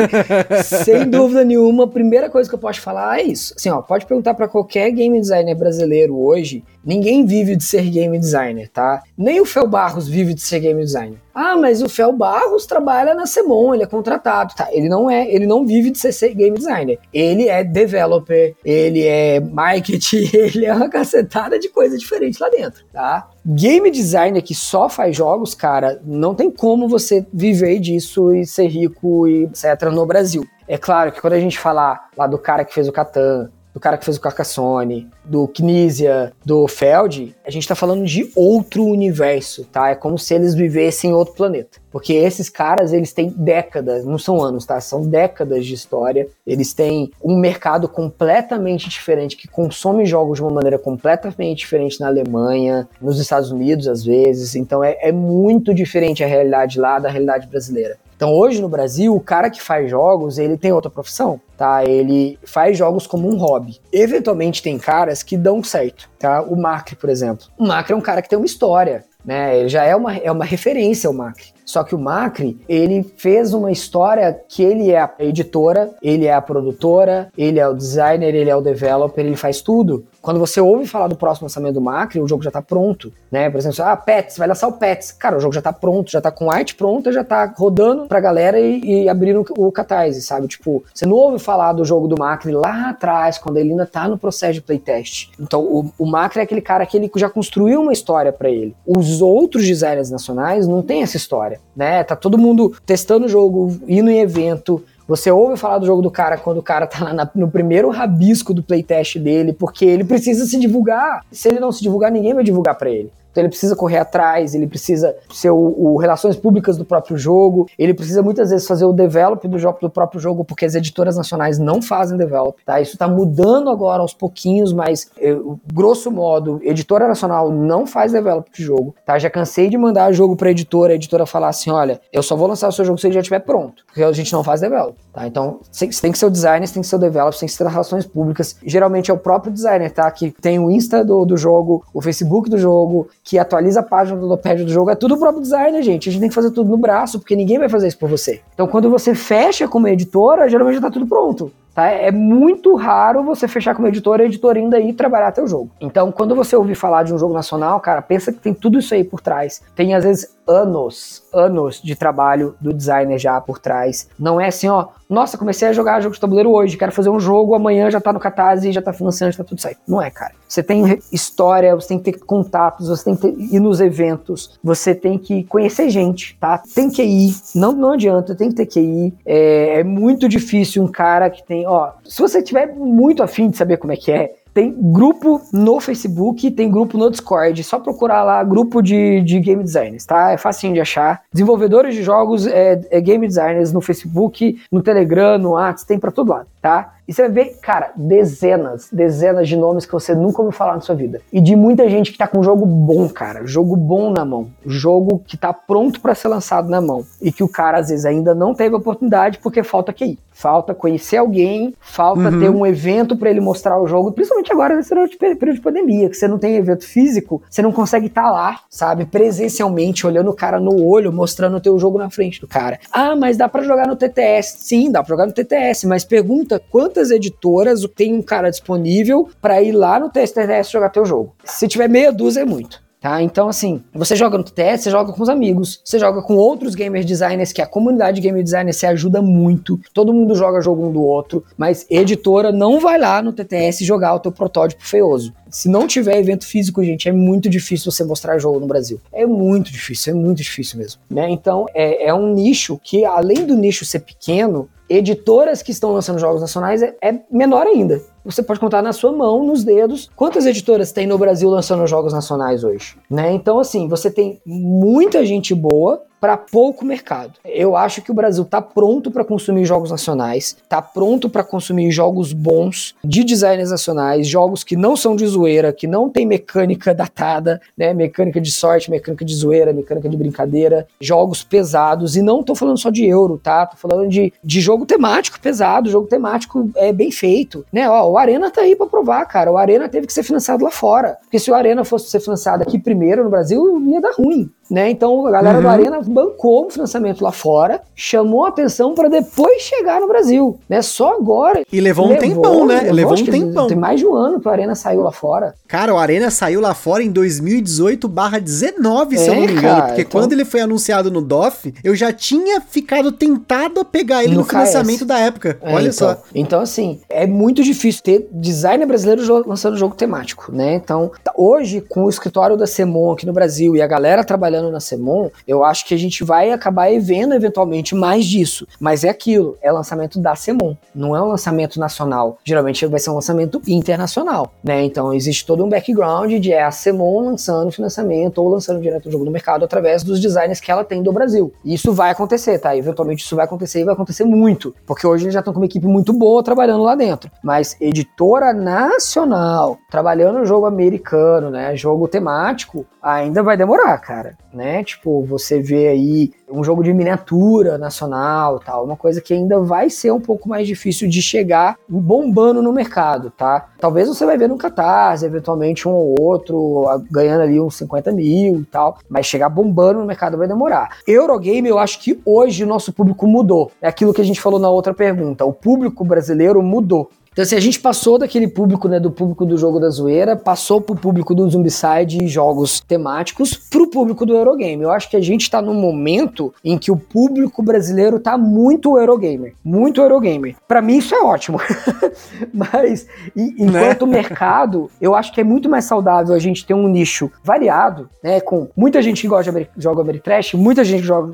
sem dúvida nenhuma, a primeira coisa que eu posso falar é isso. Assim, ó, pode perguntar para qualquer game designer brasileiro hoje, ninguém vive de ser game designer, tá? Nem o Fel Barros vive de ser game designer. Ah, mas o Fel Barros trabalha na Semon, ele é contratado, tá? Ele não é, ele não vive de ser game designer. Ele é developer, ele é marketing, ele é uma cacetada de coisa diferente lá dentro, tá? Game designer que só faz jogos, cara, não tem como você viver disso e ser rico e etc no Brasil. É claro que quando a gente falar lá do cara que fez o Catan, do cara que fez o Carcassonne, do Knizia, do Feld, a gente tá falando de outro universo, tá? É como se eles vivessem em outro planeta. Porque esses caras, eles têm décadas, não são anos, tá? São décadas de história. Eles têm um mercado completamente diferente, que consome jogos de uma maneira completamente diferente na Alemanha, nos Estados Unidos, às vezes. Então é, é muito diferente a realidade lá da realidade brasileira. Então hoje no Brasil, o cara que faz jogos, ele tem outra profissão, tá? Ele faz jogos como um hobby. Eventualmente tem caras que dão certo, tá? O Macri, por exemplo. O Macri é um cara que tem uma história, né? Ele já é uma, é uma referência o Macri. Só que o Macri, ele fez uma história que ele é a editora, ele é a produtora, ele é o designer, ele é o developer, ele faz tudo. Quando você ouve falar do próximo lançamento do Macri, o jogo já tá pronto, né? Por exemplo, ah, Pets, vai lançar o Pets. Cara, o jogo já tá pronto, já tá com arte pronta, já tá rodando pra galera e, e abrindo o Catarse, sabe? Tipo, você não ouve falar do jogo do Macri lá atrás, quando ele ainda tá no processo de playtest. Então, o, o Macri é aquele cara que ele já construiu uma história para ele. Os outros designers nacionais não têm essa história, né? Tá todo mundo testando o jogo, indo em evento, você ouve falar do jogo do cara quando o cara tá lá na, no primeiro rabisco do playtest dele, porque ele precisa se divulgar. Se ele não se divulgar, ninguém vai divulgar para ele. Então ele precisa correr atrás, ele precisa ser o, o, relações públicas do próprio jogo, ele precisa muitas vezes fazer o develop do, jogo, do próprio jogo, porque as editoras nacionais não fazem develop, tá? Isso tá mudando agora aos pouquinhos, mas eu, grosso modo, editora nacional não faz develop de jogo, tá? Já cansei de mandar jogo pra editora, a editora falar assim, olha, eu só vou lançar o seu jogo se ele já estiver pronto, porque a gente não faz develop, tá? Então, você tem que ser o designer, você tem que ser o develop, você tem que ser relações públicas. Geralmente é o próprio designer, tá? Que tem o Insta do, do jogo, o Facebook do jogo, que atualiza a página do Notepad do jogo, é tudo o próprio designer, gente. A gente tem que fazer tudo no braço, porque ninguém vai fazer isso por você. Então, quando você fecha como editora, geralmente já tá tudo pronto. Tá? É muito raro você fechar como editor e a editora ainda ir trabalhar teu jogo. Então, quando você ouvir falar de um jogo nacional, cara, pensa que tem tudo isso aí por trás. Tem, às vezes, anos, anos de trabalho do designer já por trás. Não é assim, ó, nossa, comecei a jogar jogo de tabuleiro hoje, quero fazer um jogo, amanhã já tá no Catarse, já tá financiando, já tá tudo certo. Não é, cara. Você tem história, você tem que ter contatos, você tem que ir nos eventos, você tem que conhecer gente, tá? Tem que ir, não, não adianta, tem que ter que ir. É, é muito difícil um cara que tem, ó, se você tiver muito afim de saber como é que é, tem grupo no Facebook, tem grupo no Discord. Só procurar lá grupo de, de game designers, tá? É facinho de achar. Desenvolvedores de jogos é, é game designers no Facebook, no Telegram, no WhatsApp, tem para todo lado, tá? E você vai ver, cara, dezenas, dezenas de nomes que você nunca ouviu falar na sua vida. E de muita gente que tá com jogo bom, cara. Jogo bom na mão. Jogo que tá pronto para ser lançado na mão. E que o cara, às vezes, ainda não teve oportunidade porque falta QI. Falta conhecer alguém, falta uhum. ter um evento para ele mostrar o jogo. Principalmente agora nesse período de pandemia, que você não tem evento físico, você não consegue estar tá lá, sabe? Presencialmente, olhando o cara no olho, mostrando o teu jogo na frente do cara. Ah, mas dá para jogar no TTS. Sim, dá pra jogar no TTS, mas pergunta quanto quantas editoras tem um cara disponível para ir lá no TTS jogar teu jogo. Se tiver meia dúzia é muito. Tá? Então, assim, você joga no TTS, você joga com os amigos, você joga com outros gamer designers, que a comunidade de gamer designer se ajuda muito, todo mundo joga jogo um do outro, mas editora não vai lá no TTS jogar o teu protótipo feioso. Se não tiver evento físico, gente, é muito difícil você mostrar jogo no Brasil. É muito difícil, é muito difícil mesmo. Né? Então, é, é um nicho que, além do nicho ser pequeno, editoras que estão lançando jogos nacionais é, é, menor ainda. Você pode contar na sua mão, nos dedos, quantas editoras tem no Brasil lançando jogos nacionais hoje, né? Então, assim, você tem muita gente boa, para pouco mercado. Eu acho que o Brasil tá pronto para consumir jogos nacionais, tá pronto para consumir jogos bons de designers nacionais, jogos que não são de zoeira, que não tem mecânica datada, né? Mecânica de sorte, mecânica de zoeira, mecânica de brincadeira, jogos pesados e não tô falando só de euro, tá? Tô falando de, de jogo temático pesado, jogo temático é bem feito, né? Ó, o Arena tá aí para provar, cara. O Arena teve que ser financiado lá fora, porque se o Arena fosse ser financiado aqui primeiro no Brasil, ia dar ruim. Né? Então a galera uhum. do Arena bancou o financiamento lá fora, chamou a atenção para depois chegar no Brasil, né? Só agora. E levou um tempão, né? Levou, levou um tempão. Tem mais de um ano que o Arena saiu lá fora. Cara, o Arena saiu lá fora em 2018/19, é, se eu não me engano, cara, porque então... quando ele foi anunciado no DOF, eu já tinha ficado tentado a pegar ele no, no financiamento da época. É, Olha então, só. Então assim, é muito difícil ter designer brasileiro lançando jogo temático, né? Então, hoje com o escritório da Semon aqui no Brasil e a galera trabalhando trabalhando na Semon, eu acho que a gente vai acabar vendo eventualmente mais disso. Mas é aquilo, é lançamento da Semon, não é um lançamento nacional. Geralmente vai ser um lançamento internacional, né? Então existe todo um background de é a Semon lançando financiamento ou lançando direto o jogo no mercado através dos designers que ela tem do Brasil. E isso vai acontecer, tá? Eventualmente isso vai acontecer e vai acontecer muito, porque hoje eles já estão com uma equipe muito boa trabalhando lá dentro. Mas editora nacional, trabalhando jogo americano, né? Jogo temático, ainda vai demorar, cara né? Tipo, você vê aí um jogo de miniatura nacional, tal, uma coisa que ainda vai ser um pouco mais difícil de chegar bombando no mercado, tá? Talvez você vai ver no Catarse, eventualmente um ou outro ganhando ali uns 50 mil e tal, mas chegar bombando no mercado vai demorar. Eurogame, eu acho que hoje o nosso público mudou. É aquilo que a gente falou na outra pergunta. O público brasileiro mudou. Então, assim, a gente passou daquele público, né, do público do jogo da zoeira, passou pro público do Zombicide e jogos temáticos, pro público do Eurogame. Eu acho que a gente tá num momento em que o público brasileiro tá muito Eurogamer. Muito Eurogamer. Para mim, isso é ótimo. Mas, e, enquanto né? mercado, eu acho que é muito mais saudável a gente ter um nicho variado, né, com muita gente que gosta de joga Ameritrash, muita gente que joga,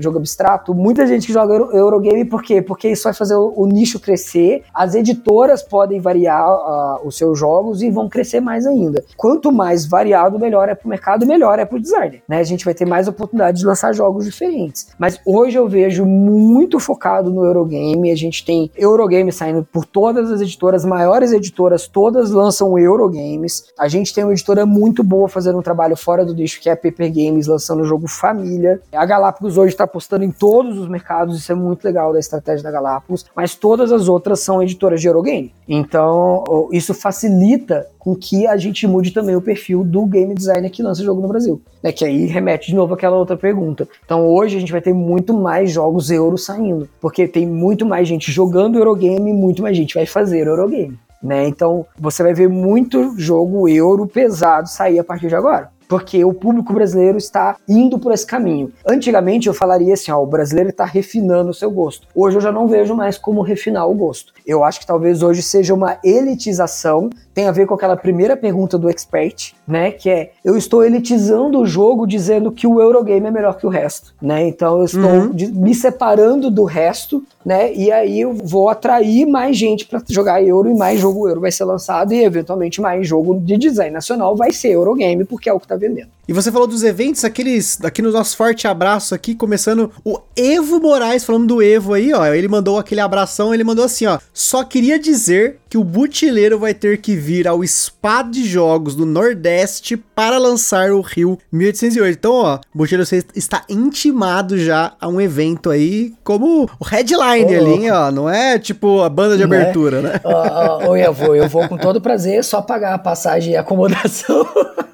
joga abstrato, muita gente que joga Eurogame, por quê? Porque isso vai fazer o, o nicho crescer, as editoras editoras podem variar uh, os seus jogos e vão crescer mais ainda. Quanto mais variado, melhor é para o mercado, melhor é para o designer. Né? A gente vai ter mais oportunidade de lançar jogos diferentes. Mas hoje eu vejo muito focado no Eurogame. A gente tem Eurogame saindo por todas as editoras, maiores editoras, todas lançam Eurogames. A gente tem uma editora muito boa fazendo um trabalho fora do nicho, que é a Paper Games, lançando o jogo Família. A Galápagos hoje está apostando em todos os mercados, isso é muito legal da estratégia da Galápagos, mas todas as outras são editoras de Eurogame game. Então, isso facilita com que a gente mude também o perfil do game designer que lança jogo no Brasil. Né? Que aí remete de novo àquela outra pergunta. Então, hoje a gente vai ter muito mais jogos euro saindo, porque tem muito mais gente jogando Eurogame, muito mais gente vai fazer Eurogame. Né? Então, você vai ver muito jogo euro pesado sair a partir de agora porque o público brasileiro está indo por esse caminho. Antigamente eu falaria assim, ó, o brasileiro está refinando o seu gosto. Hoje eu já não vejo mais como refinar o gosto. Eu acho que talvez hoje seja uma elitização, tem a ver com aquela primeira pergunta do expert, né, que é eu estou elitizando o jogo dizendo que o Eurogame é melhor que o resto, né? Então eu estou uhum. me separando do resto, né? E aí eu vou atrair mais gente para jogar euro e mais jogo euro vai ser lançado e eventualmente mais jogo de design nacional vai ser Eurogame porque é o que está Tá vendendo. E você falou dos eventos, aqueles. Aqui no nosso forte abraço aqui, começando o Evo Moraes, falando do Evo aí, ó. Ele mandou aquele abração, ele mandou assim, ó. Só queria dizer que o Butileiro vai ter que vir ao Spa de Jogos do Nordeste para lançar o Rio 1808. Então, ó, Butileiro, você está intimado já a um evento aí como o headline oh, ali, hein, ó. Não é tipo a banda de né? abertura, né? Ô, oh, Evo, eu vou com todo prazer, só pagar a passagem e acomodação.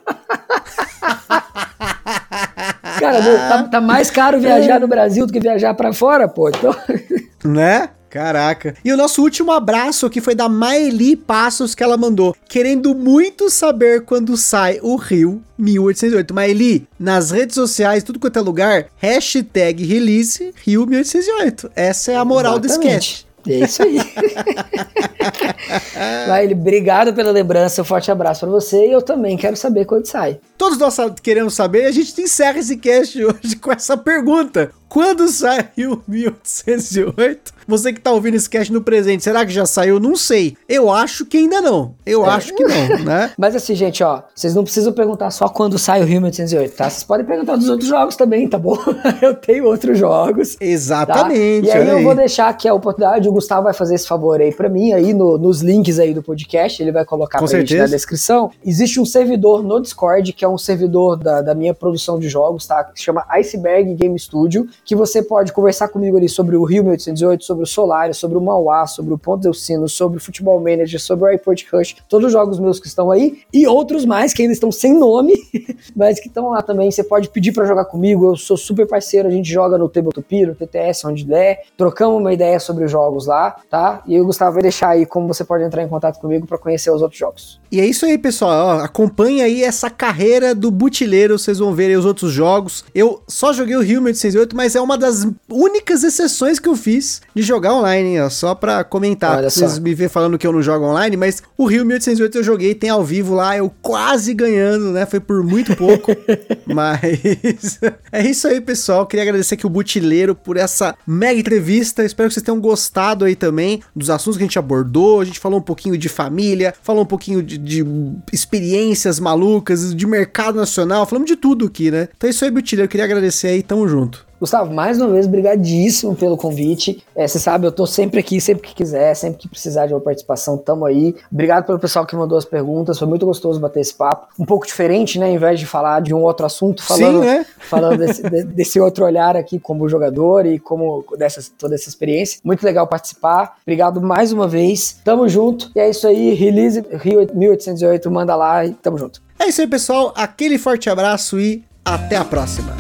Cara, tá, tá, mais caro viajar no Brasil do que viajar para fora, pô. Então... Né? Caraca. E o nosso último abraço aqui foi da Maeli Passos que ela mandou, querendo muito saber quando sai o Rio 1808. Maeli, nas redes sociais, tudo quanto é lugar, hashtag release Rio 1808. Essa é a moral Exatamente. do sketch. É isso aí. Vai, obrigado pela lembrança, um forte abraço para você e eu também quero saber quando sai. Todos nós queremos saber e a gente encerra esse cast hoje com essa pergunta. Quando saiu 1808? Você que tá ouvindo esse cast no presente, será que já saiu? Não sei. Eu acho que ainda não. Eu é. acho que não, né? Mas assim, gente, ó, vocês não precisam perguntar só quando sai o Rio 1808, tá? Vocês podem perguntar dos outros jogos também, tá bom? eu tenho outros jogos. Exatamente. Tá? E aí, aí, eu vou deixar aqui a oportunidade, o Gustavo vai fazer esse favor aí para mim, aí no, nos links aí do podcast, ele vai colocar Com pra certeza. gente na descrição. Existe um servidor no Discord, que é um servidor da, da minha produção de jogos, tá? Que se chama Iceberg Game Studio, que você pode conversar comigo ali sobre o Rio 1808, sobre o Solaris, sobre o Mauá, sobre o Ponto Del Sino, sobre o Futebol Manager, sobre o Airport Rush, todos os jogos meus que estão aí, e outros mais que ainda estão sem nome, mas que estão lá também. Você pode pedir para jogar comigo, eu sou super parceiro, a gente joga no Tabletop, no TTS, onde der, trocamos uma ideia sobre os jogos lá, tá? E o Gustavo vai deixar aí como você pode entrar em contato comigo para conhecer os outros jogos. E é isso aí, pessoal. acompanhe aí essa carreira do butileiro, vocês vão ver os outros jogos. Eu só joguei o Rio 1808, mas é uma das únicas exceções que eu fiz de jogar online, hein, só pra comentar. Olha vocês só. me vê falando que eu não jogo online, mas o Rio 1808 eu joguei, tem ao vivo lá, eu quase ganhando, né? Foi por muito pouco. mas é isso aí, pessoal. Queria agradecer aqui o Butileiro por essa mega entrevista. Espero que vocês tenham gostado aí também dos assuntos que a gente abordou. A gente falou um pouquinho de família, falou um pouquinho de, de experiências malucas, de mercado nacional, falamos de tudo aqui, né? Então é isso aí, Butileiro. Queria agradecer aí, tamo junto. Gustavo, mais uma vez, brigadíssimo pelo convite. É, você sabe, eu tô sempre aqui, sempre que quiser, sempre que precisar de uma participação, tamo aí. Obrigado pelo pessoal que mandou as perguntas, foi muito gostoso bater esse papo. Um pouco diferente, né? Em vez de falar de um outro assunto, falando, Sim, né? falando desse, de, desse, outro olhar aqui como jogador e como dessa, toda essa experiência. Muito legal participar. Obrigado mais uma vez. Tamo junto. E é isso aí, release Rio 1808, manda lá e tamo junto. É isso aí, pessoal. Aquele forte abraço e até a próxima.